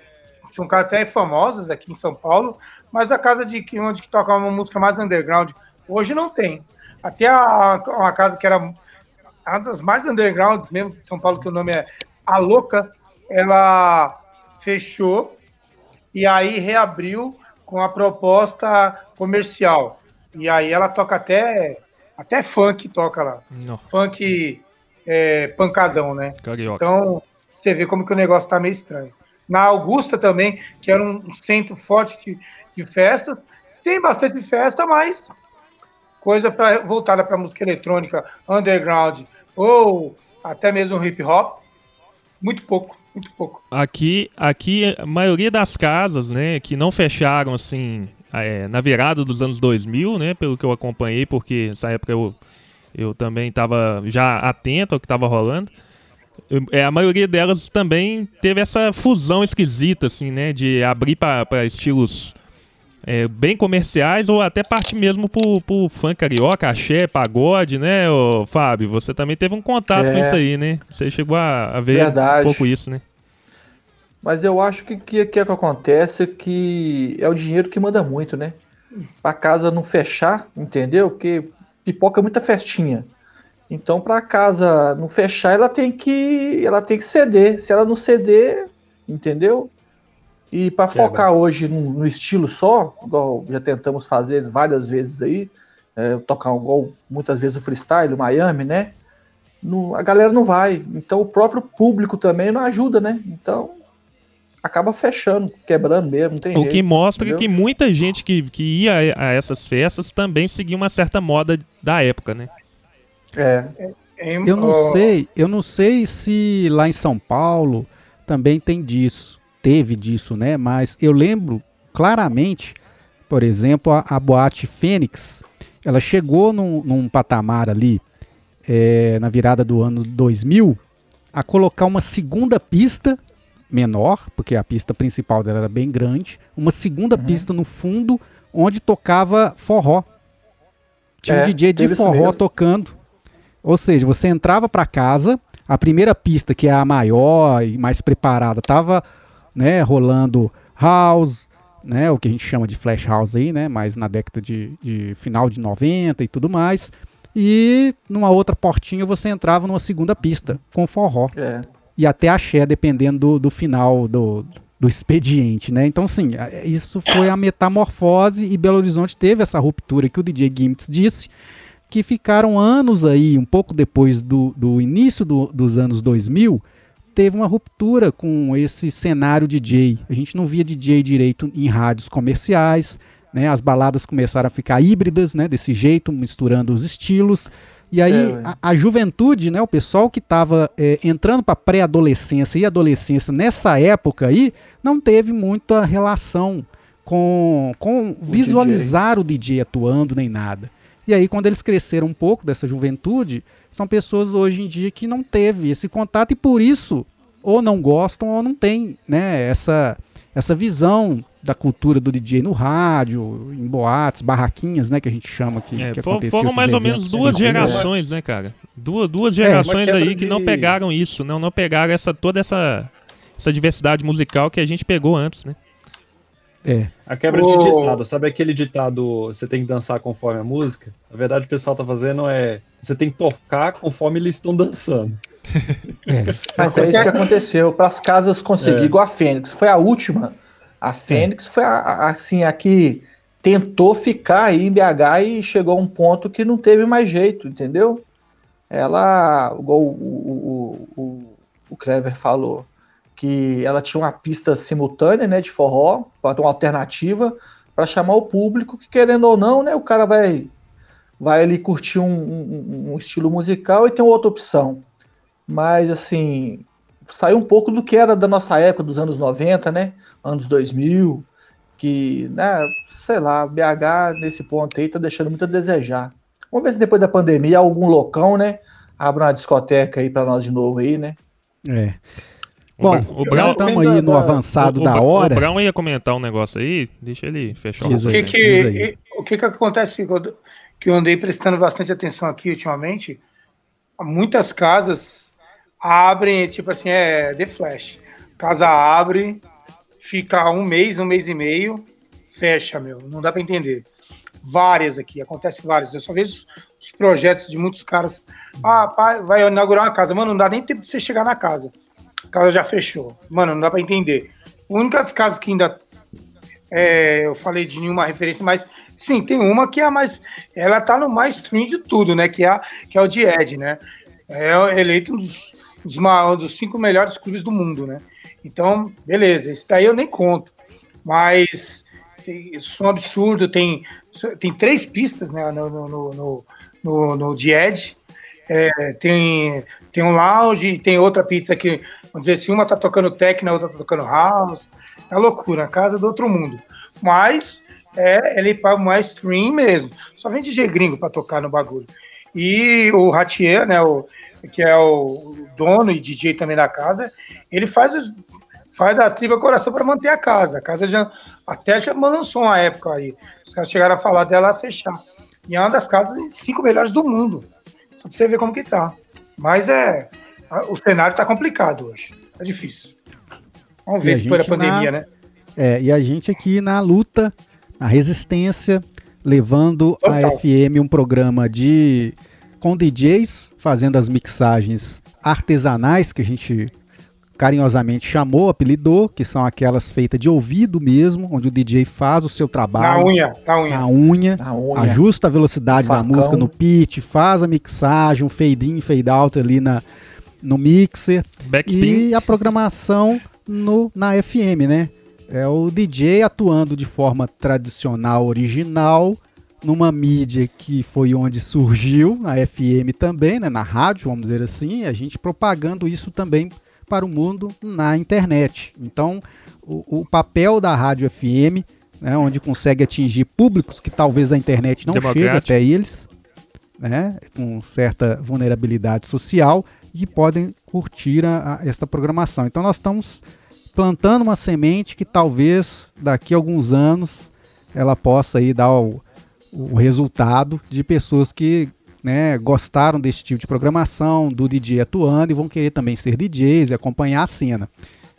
são casas até famosas aqui em São Paulo, mas a casa de onde que toca uma música mais underground hoje não tem. Até a, uma casa que era uma das mais undergrounds mesmo de São Paulo, que o nome é A Louca, ela fechou e aí reabriu com a proposta comercial. E aí ela toca até até funk toca lá. Não, Funk é, pancadão, né? carioca. Então, você vê como que o negócio tá meio estranho. Na Augusta também, que era um centro forte de, de festas, tem bastante festa, mas coisa pra, voltada para música eletrônica, underground ou até mesmo hip hop, muito pouco, muito pouco. Aqui, aqui, a maioria das casas, né, que não fecharam, assim, é, na virada dos anos 2000, né, pelo que eu acompanhei, porque nessa época eu, eu também estava já atento ao que estava rolando, é, a maioria delas também teve essa fusão esquisita, assim, né, de abrir para estilos é, bem comerciais ou até parte mesmo pro, pro funk carioca, axé, pagode, né, ô, Fábio? Você também teve um contato com É. isso aí, né? Você chegou a, a ver Verdade. um pouco isso, né? Mas eu acho que o que, que, é que acontece é que é o dinheiro que manda muito, né? Pra casa não fechar, entendeu? Porque pipoca é muita festinha. Então, pra casa não fechar, ela tem que ela tem que ceder. Se ela não ceder, entendeu? E pra focar hoje no, no estilo só, igual já tentamos fazer várias vezes aí, é, tocar igual muitas vezes o freestyle, o Miami, né? Não- a galera não vai. Então o próprio público também não ajuda, né? Então acaba fechando, quebrando mesmo, não tem O jeito. que mostra entendeu? que muita gente que, que ia a a essas festas também seguia uma certa moda da época, né? É. Eu não sei, eu não sei se lá em São Paulo também tem disso, teve disso, né? Mas eu lembro claramente, por exemplo, a, a boate Fênix, ela chegou num, num patamar ali é, na virada do ano 2000 a colocar uma segunda pista menor, porque a pista principal dela era bem grande, uma segunda pista no fundo onde tocava forró. Tinha É, um DJ de forró tocando. Ou seja, você entrava para casa, a primeira pista, que é a maior e mais preparada, tava né, rolando house, né, o que a gente chama de flash house aí, né, mais na década de, de final de 90 e tudo mais. E numa outra portinha você entrava numa segunda pista com forró. É. E até axé, dependendo do, do final do, do expediente, né? Então, sim, isso foi a metamorfose e Belo Horizonte teve essa ruptura que o DJ Gimmicks disse, que ficaram anos aí, um pouco depois do, do início do- dos anos 2000, teve uma ruptura com esse cenário DJ. A gente não via DJ direito em rádios comerciais, né? As baladas começaram a ficar híbridas, né? Desse jeito, misturando os estilos. E aí É, a, a juventude, né, o pessoal que estava entrando para pré-adolescência e adolescência nessa época aí, não teve muita relação com, com visualizar o DJ atuando nem nada. E aí quando eles cresceram um pouco dessa juventude, são pessoas hoje em dia que não teve esse contato e por isso ou não gostam ou não tem, né, essa essa visão da cultura do DJ no rádio, em boates, barraquinhas, né, que a gente chama que, É, que foram mais ou menos duas de rua. gerações, né, cara? Duas, duas É, gerações uma aí quebra que não de- pegaram isso, não, não pegaram essa, toda essa, essa diversidade musical que a gente pegou antes, né? É. A quebra Ô. de ditado, sabe aquele ditado você tem que dançar conforme a música? Na verdade, o pessoal tá fazendo é você tem que tocar conforme eles estão dançando. Mas é isso que aconteceu. Para as casas conseguir, É. igual a Fênix. Foi a última. A Fênix foi a, a- assim, a que tentou ficar aí em BH e chegou a um ponto que não teve mais jeito, entendeu? Ela, igual o, o, o, o, o Clever falou, que ela tinha uma pista simultânea, né, de forró, para uma alternativa, para chamar o público, que querendo ou não, né, o cara vai, vai ali curtir um, um- um estilo musical e tem outra opção. Mas, assim, saiu um pouco do que era da nossa época, dos anos 90, né? Anos 2000, que, né, sei lá, BH nesse ponto aí tá deixando muito a desejar. Vamos ver se depois da pandemia algum loucão, né, abra uma discoteca aí pra nós de novo aí, né? É. Bom, o já Brown- estamos aí no avançado o, da hora. O Brown ia comentar um negócio aí, deixa ele fechar Diz o aí. que que, o que que acontece que eu, que eu andei prestando bastante atenção aqui ultimamente? Muitas casas abrem, tipo assim, é The Flash. Casa abre, fica um mês, um mês e meio, fecha, meu. Não dá para entender. Várias aqui, acontece várias. Eu só vejo os, os projetos de muitos caras. Ah, pai, vai inaugurar uma casa. Mano, não dá nem tempo de você chegar na casa. Casa já fechou. Mano, não dá para entender. A única das casas que ainda é, eu falei de nenhuma referência, mas sim, tem uma que é a mais. Ela tá no mais stream de tudo, né? Que é, a- que é o de Ed, né? É eleito um dos, dos, um dos cinco melhores clubes do mundo, né? Então, beleza, esse daí eu nem conto. Mas tem, som absurdo, tem, tem três pistas né, no, no, no, no, no, no de Ed. É, tem, tem um lounge, tem outra pizza que, vamos dizer, se uma tá tocando techno, a outra tá tocando house. É loucura, a casa do outro mundo. Mas é ele para mais stream mesmo. Só vem DJ gringo para tocar no bagulho. E o Ratier, né, o, que é o dono e DJ também da casa, ele faz faz das tripas coração para manter a casa. A casa já até já lançou uma época aí. Os caras chegaram a falar dela fechar. E é uma das casas cinco melhores do mundo. Só pra você ver como que tá. Mas é. A- O cenário tá complicado hoje. Tá difícil. Vamos a ver depois da pandemia, na- né? É, e a gente aqui na luta, na resistência, levando a Total. FM um programa de com DJs fazendo as mixagens artesanais que a gente carinhosamente chamou, apelidou, que são aquelas feitas de ouvido mesmo, onde o DJ faz o seu Na trabalho unha, na unha. na unha, Na unha. ajusta a velocidade da Facão. música no pitch, faz a mixagem, um fade in, fade out ali na, no mixer Backspin. e a programação no, na FM, né? É o DJ atuando de forma tradicional, original, numa mídia que foi onde surgiu, na FM também, né? na rádio, vamos dizer assim, e a gente propagando isso também para o mundo na internet. Então, o, o papel da rádio FM, né, onde consegue atingir públicos que talvez a internet não chegue até eles, né, com certa vulnerabilidade social, e podem curtir a, a- essa programação. Então, nós estamos plantando uma semente que talvez daqui a alguns anos ela possa aí dar o, o resultado de pessoas que né, gostaram desse tipo de programação, do DJ atuando e vão querer também ser DJs e acompanhar a cena.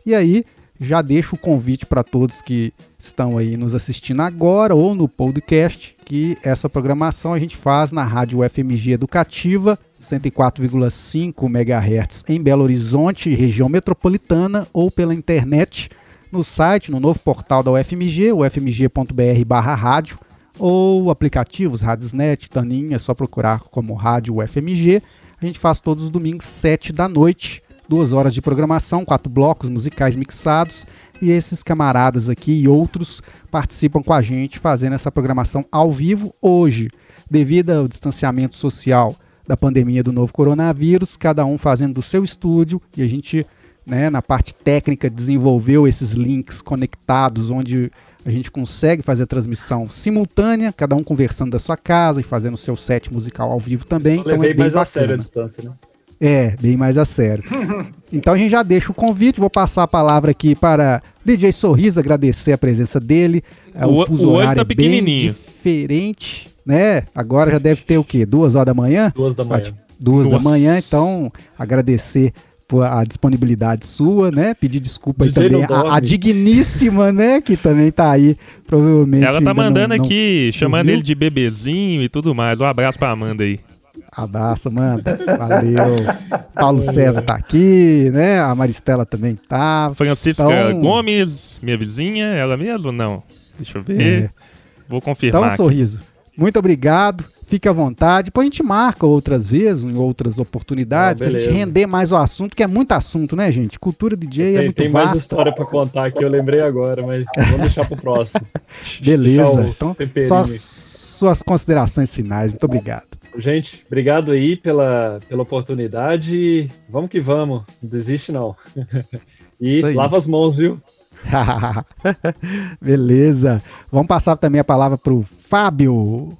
E aí, já deixo o convite para todos que estão aí nos assistindo agora ou no podcast, que essa programação a gente faz na Rádio FMG Educativa, 104,5 MHz em Belo Horizonte, região metropolitana, ou pela internet no site, no novo portal da UFMG, ufmg.br/rádio, ou aplicativos Radiosnet, Taninha, é só procurar como Rádio UFMG. A gente faz todos os domingos, 7 da noite, duas horas de programação, quatro blocos musicais mixados. E esses camaradas aqui e outros participam com a gente fazendo essa programação ao vivo hoje. Devido ao distanciamento social, da pandemia do novo coronavírus, cada um fazendo do seu estúdio e a gente, né, na parte técnica, desenvolveu esses links conectados onde a gente consegue fazer a transmissão simultânea, cada um conversando da sua casa e fazendo o seu set musical ao vivo também. Só então levei é bem mais a bacana. sério a distância, né? É, bem mais a sério. Então a gente já deixa o convite, vou passar a palavra aqui para DJ Sorriso, agradecer a presença dele. É, O- fuso o olho horário tá é bem diferente, né? Agora já deve ter o quê? Duas horas da manhã? Duas da manhã. Duas da Nossa. manhã, então agradecer por a disponibilidade sua, né? Pedir desculpa aí DJ também não a, a digníssima, né? Que também tá aí, provavelmente. Ela tá ainda não- mandando não- aqui, chamando ele de bebezinho e tudo mais. Um abraço pra Amanda aí. Abraço, Amanda. Valeu. Paulo César tá aqui, né? A Maristela também tá. Francisca Então- Gomes, minha vizinha, ela mesmo ou não? Deixa eu ver. É. Vou confirmar. Então, aqui. sorriso. Muito obrigado. Fique à vontade. Depois a gente marca outras vezes, em outras oportunidades, Ah, pra gente render mais o assunto, que é muito assunto, né, gente? Cultura DJ é Tem, muito tem mais vasto. história pra contar aqui, eu lembrei agora, mas vamos deixar pro próximo. Beleza. Então, só suas considerações finais. Muito obrigado. Gente, obrigado aí pela, pela oportunidade. Vamos que vamos, não desiste não. E lava as mãos, viu? Beleza. Vamos passar também a palavra pro Fábio.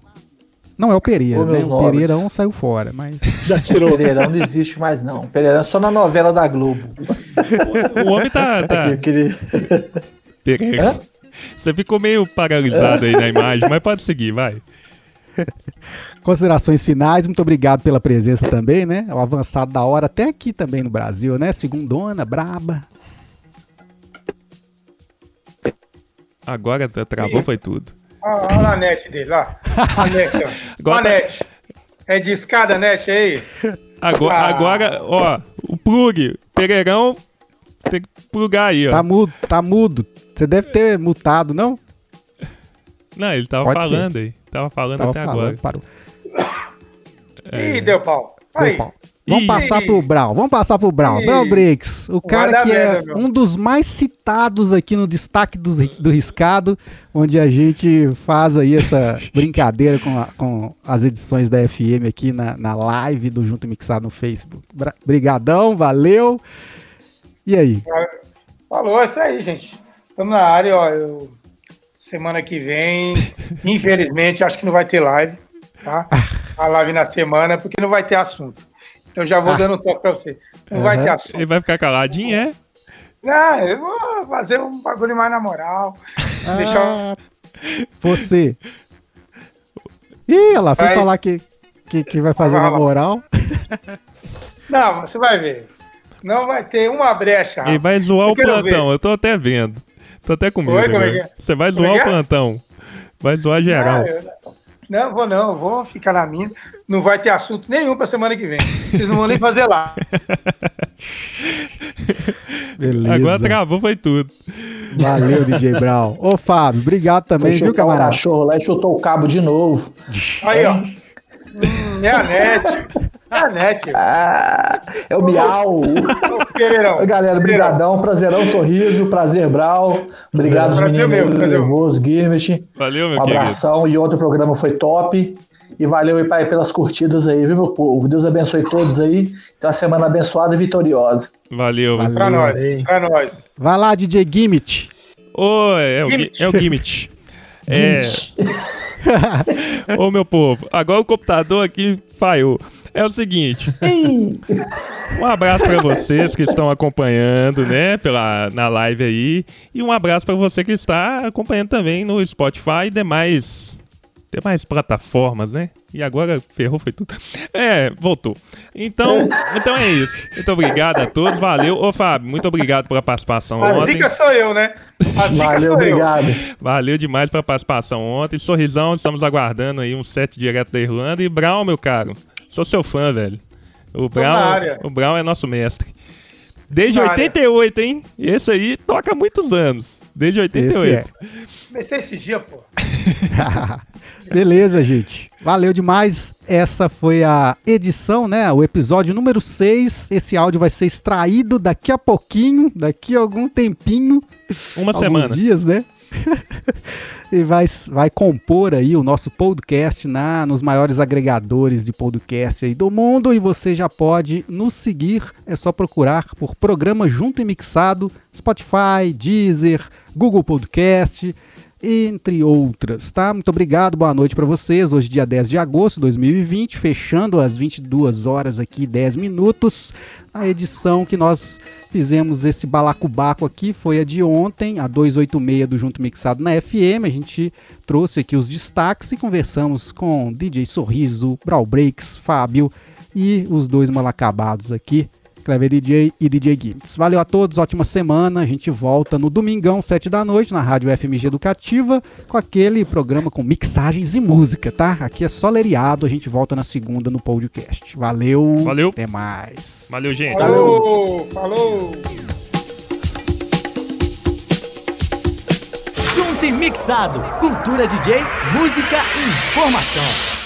Não é o Pereira, Ô, né? O nobres. Pereirão saiu fora, mas. Já tirou. Pereirão não existe mais, não. Pereirão é só na novela da Globo. O homem tá. tá... Eu queria- Pereira. Você ficou meio paralisado aí na imagem, mas pode seguir, vai. Considerações finais, muito obrigado pela presença também, né? O avançado da hora, até aqui também no Brasil, né? Segundona, braba. Agora travou, foi tudo. Olha olha a net dele, lá. A net, ó. Agora Olha a tá- net. É de escada a net aí? Agora, Ah. agora, ó, o plug, Pereirão, tem que plugar aí, ó. Tá mudo, tá mudo. Você deve ter mutado, não? Não, ele tava Pode falando aí. Tava falando Tava até falando, agora. parou. É. Ih, deu pau. Aí. Opa. Vamos Ih. passar pro Brau, vamos passar pro Brau. Ih. Brau Breaks, o cara que é um dos mais citados aqui no destaque dos- do, Riscado, onde a gente faz aí essa brincadeira com, a- com as edições da FM aqui na, na live do Junto Mixado no Facebook. Bra- Brigadão, valeu. E aí? Falou, é isso aí, gente. Estamos na área, ó. eu- Semana que vem, infelizmente, acho que não vai ter live, tá? A live na semana, porque não vai ter assunto. Então já vou dando um toque pra você. Não vai ter assunto. Ele vai ficar caladinho, é? Não, eu vou fazer um bagulho mais na moral. Deixar. Ah, você. Ih, ela foi Vai. falar que, que, que vai fazer Vai, na moral. Não, você vai ver. Não vai ter uma brecha. Ele vai zoar Eu o plantão, ver. eu tô até vendo. Tô até com medo. Oi, como é que é? Você vai Como é zoar que o é? plantão. Vai zoar geral. Eu- Não, vou não, vou ficar na minha. Não vai ter assunto nenhum pra semana que vem. Vocês não vão nem fazer lá. Beleza. Agora travou, foi tudo. Valeu, DJ Brown. Ô, Fábio, obrigado também, Foi viu, chutar o camarada? cachorro lá e chutou o cabo de novo. Aí, ó. Hum, é a net. É a net. Ah, é o miau. Pereirão. Oi, galera, brigadão, prazerão, sorriso, prazer, Brau. Obrigado, os Prazer meninos meu, prazer. Nervoso. Valeu, Um meu querido. abração e ontem o programa foi top. E valeu aí, pai, pelas curtidas aí, viu, meu povo? Deus abençoe todos aí. Então, uma semana abençoada e vitoriosa. Valeu. Valeu. Pra nós, pra nós. Vai lá, DJ Gimmet. Ô, é, o, Gimmick. é o. É. Ô, meu povo, agora o computador aqui falhou. É o seguinte. Um abraço pra vocês que estão acompanhando, né, pela, na live aí. E um abraço pra você que está acompanhando também no Spotify e demais, demais plataformas, né? E agora ferrou, foi tudo. É, voltou. Então, então é isso. Muito obrigado a todos, valeu. Ô, Fábio, muito obrigado pela participação A ontem. zica sou eu, né? A Valeu, sou eu. obrigado. Valeu demais pela participação ontem. Sorrisão, estamos aguardando aí um set direto da Irlanda. E Brown, meu caro, sou seu fã, velho. O Brown, área. o Brown é nosso mestre. Desde Na área. 88, hein? Esse aí toca há muitos anos. Desde 88. Esse é. Comecei esse dia, pô. Beleza, gente. Valeu demais. Essa foi a edição, né? O episódio número 6. Esse áudio vai ser extraído daqui a pouquinho, daqui a algum tempinho. Uma alguns semana. dias, né? e vai, vai compor aí o nosso podcast na, nos maiores agregadores de podcast aí do mundo. E você já pode nos seguir, é só procurar por programa Junto e Mixado, Spotify, Deezer, Google Podcast entre outras, tá? Muito obrigado, boa noite para vocês. Hoje, dia 10 de agosto de 2020, fechando às 22 horas aqui, 10 minutos. A edição que nós fizemos esse balacobaco aqui foi a de ontem, a 286 do Junto Mixado na FM. A gente trouxe aqui os destaques e conversamos com DJ Sorriso, Brawl Breaks, Fábio e os dois mal acabados aqui. Clever DJ e DJ Gimmicks. Valeu a todos, ótima semana. A gente volta no domingão, 7 da noite, na Rádio FMG Educativa, com aquele programa com mixagens e música, tá? Aqui é só leriado, a gente volta na segunda no podcast. Valeu. Valeu. Até mais. Valeu, gente. Falou! Falou! Junto e mixado. Cultura DJ, música e informação.